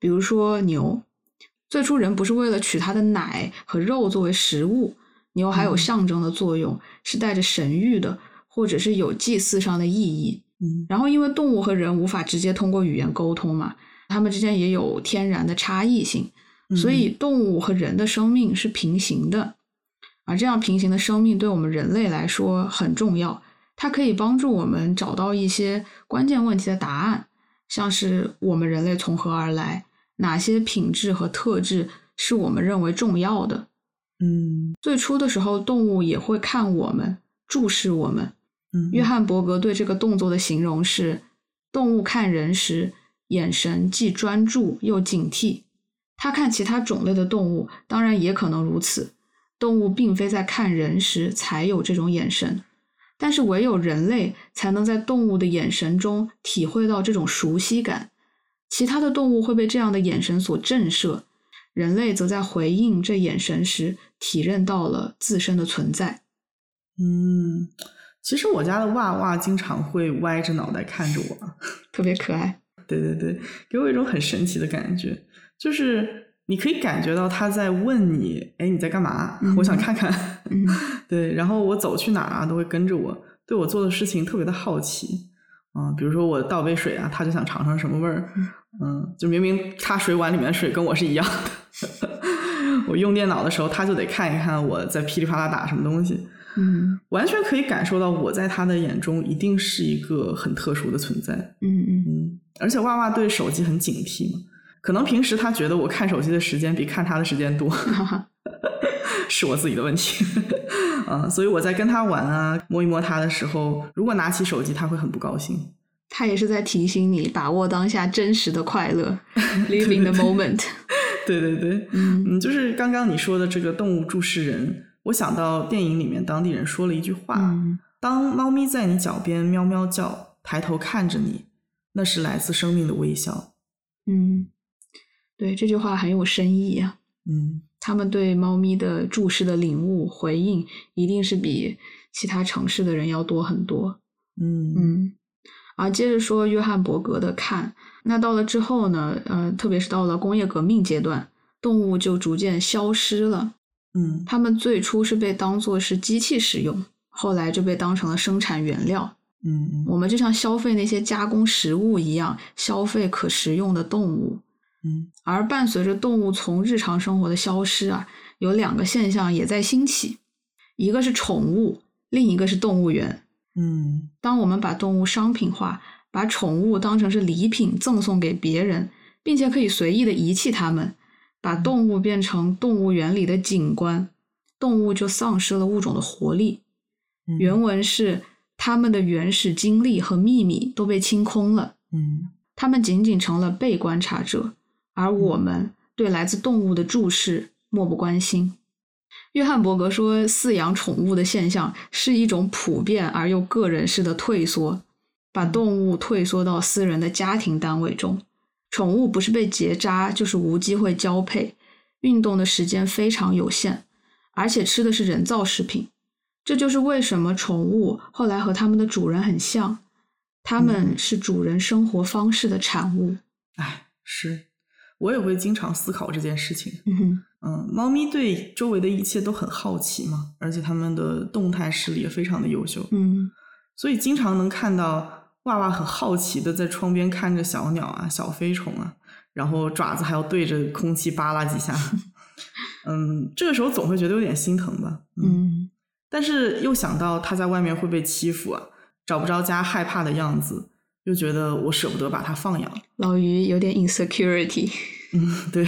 比如说牛，最初人不是为了取它的奶和肉作为食物，牛还有象征的作用，是带着神谕的，或者是有祭祀上的意义。嗯，然后因为动物和人无法直接通过语言沟通嘛，它们之间也有天然的差异性，所以动物和人的生命是平行的。而这样平行的生命对我们人类来说很重要，它可以帮助我们找到一些关键问题的答案，像是我们人类从何而来，哪些品质和特质是我们认为重要的。嗯，最初的时候，动物也会看我们，注视我们。嗯，约翰伯格对这个动作的形容是：动物看人时，眼神既专注又警惕。他看其他种类的动物，当然也可能如此。动物并非在看人时才有这种眼神，但是唯有人类才能在动物的眼神中体会到这种熟悉感。其他的动物会被这样的眼神所震慑，人类则在回应这眼神时体认到了自身的存在。嗯，其实我家的娃娃经常会歪着脑袋看着我，特别可爱。对对对，给我一种很神奇的感觉，就是。你可以感觉到他在问你，哎，你在干嘛？我想看看。对，然后我走去哪儿啊，都会跟着我，对我做的事情特别的好奇。啊，比如说我倒杯水啊，他就想尝尝什么味儿。嗯，就明明他水碗里面的水跟我是一样的。我用电脑的时候，他就得看一看我在噼里啪啦打什么东西。嗯，完全可以感受到我在他的眼中一定是一个很特殊的存在。嗯嗯嗯，而且娃娃对手机很警惕嘛。可能平时他觉得我看手机的时间比看他的时间多，是我自己的问题。啊，所以我在跟他玩啊，摸一摸他的时候，如果拿起手机，他会很不高兴。他也是在提醒你把握当下真实的快乐，living the moment。对对对，嗯，就是刚刚你说的这个动物注视人，我想到电影里面当地人说了一句话：当猫咪在你脚边喵喵叫，抬头看着你，那是来自生命的微笑。嗯。对这句话很有深意啊，嗯，他们对猫咪的注视的领悟回应，一定是比其他城市的人要多很多，嗯。嗯。啊接着说约翰伯格的看，那到了之后呢，呃，特别是到了工业革命阶段，动物就逐渐消失了，嗯，他们最初是被当做是机器使用，后来就被当成了生产原料，嗯，我们就像消费那些加工食物一样，消费可食用的动物。嗯，而伴随着动物从日常生活的消失啊，有两个现象也在兴起，一个是宠物，另一个是动物园。嗯，当我们把动物商品化，把宠物当成是礼品赠送给别人，并且可以随意的遗弃它们，把动物变成动物园里的景观，动物就丧失了物种的活力。原文是：他们的原始经历和秘密都被清空了，嗯他们仅仅成了被观察者，而我们对来自动物的注视漠不关心。约翰伯格说，饲养宠物的现象是一种普遍而又个人式的退缩，把动物退缩到私人的家庭单位中。宠物不是被结扎，就是无机会交配，运动的时间非常有限，而且吃的是人造食品。这就是为什么宠物后来和它们的主人很像，它们是主人生活方式的产物。哎，是我也会经常思考这件事情。嗯，嗯，猫咪对周围的一切都很好奇嘛，而且它们的动态视力也非常的优秀，嗯所以经常能看到娃娃很好奇的在窗边看着小鸟啊、小飞虫啊，然后爪子还要对着空气扒拉几下。嗯，这个时候总会觉得有点心疼吧。嗯但是又想到它在外面会被欺负啊，找不着家，害怕的样子，又觉得我舍不得把它放养。老于有点 insecurity。嗯，对，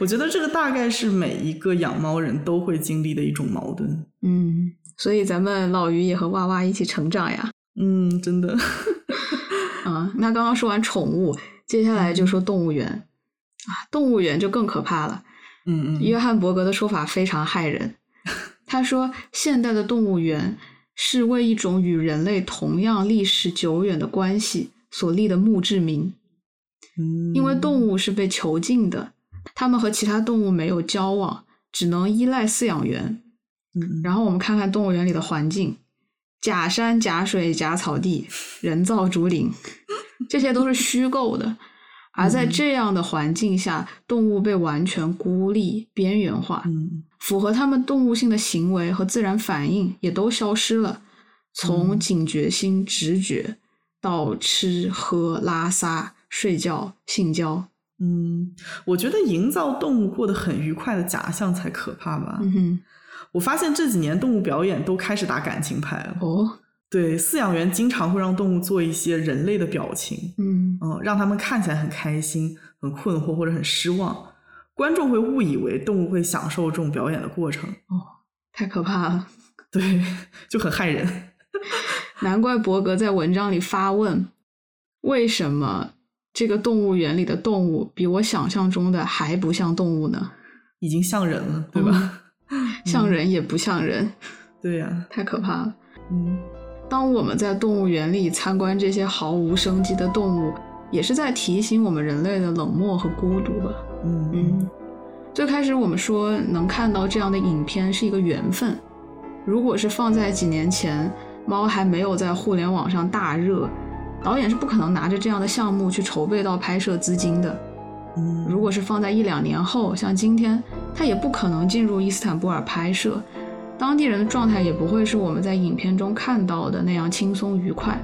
我觉得这个大概是每一个养猫人都会经历的一种矛盾。嗯，所以咱们老于也和娃娃一起成长呀。嗯，真的。啊，那刚刚说完宠物，接下来就说动物园。啊，动物园就更可怕了。嗯嗯，约翰伯格的说法非常骇人。他说，现代的动物园是为一种与人类同样历史久远的关系所立的墓志铭。嗯因为动物是被囚禁的，它们和其他动物没有交往，只能依赖饲养员。嗯，然后我们看看动物园里的环境：假山、假水、假草地、人造竹林，这些都是虚构的。而在这样的环境下，动物被完全孤立、边缘化，嗯符合它们动物性的行为和自然反应也都消失了。从嗯警觉心、直觉到吃喝拉撒、睡觉、性交，嗯，我觉得营造动物过得很愉快的假象才可怕吧。嗯哼，我发现这几年动物表演都开始打感情牌了。哦，对，饲养员经常会让动物做一些人类的表情，嗯嗯，让他们看起来很开心、很困惑或者很失望。观众会误以为动物会享受这种表演的过程，哦太可怕了。对，就很害人。难怪伯格在文章里发问：为什么这个动物园里的动物比我想象中的还不像动物呢？已经像人了，对吧？像人也不像人，对呀、太可怕了。嗯当我们在动物园里参观这些毫无生机的动物，也是在提醒我们人类的冷漠和孤独吧。嗯嗯，最开始我们说能看到这样的影片是一个缘分，如果是放在几年前，猫还没有在互联网上大热，导演是不可能拿着这样的项目去筹备到拍摄资金的。嗯，如果是放在一两年后，像今天，他也不可能进入伊斯坦布尔拍摄，当地人的状态也不会是我们在影片中看到的那样轻松愉快。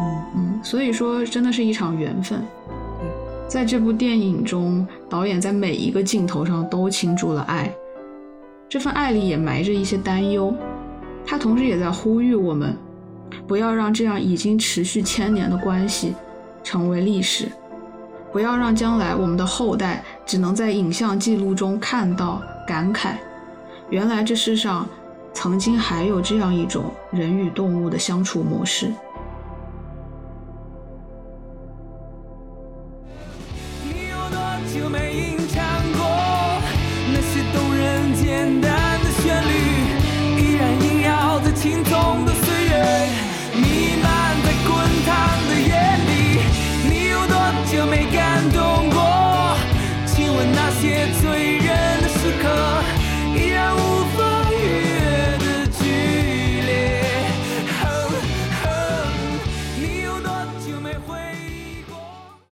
嗯嗯，所以说真的是一场缘分。在这部电影中，导演在每一个镜头上都倾注了爱，这份爱里也埋着一些担忧。他同时也在呼吁我们，不要让这样已经持续千年的关系成为历史，不要让将来我们的后代只能在影像记录中看到感慨，原来这世上曾经还有这样一种人与动物的相处模式。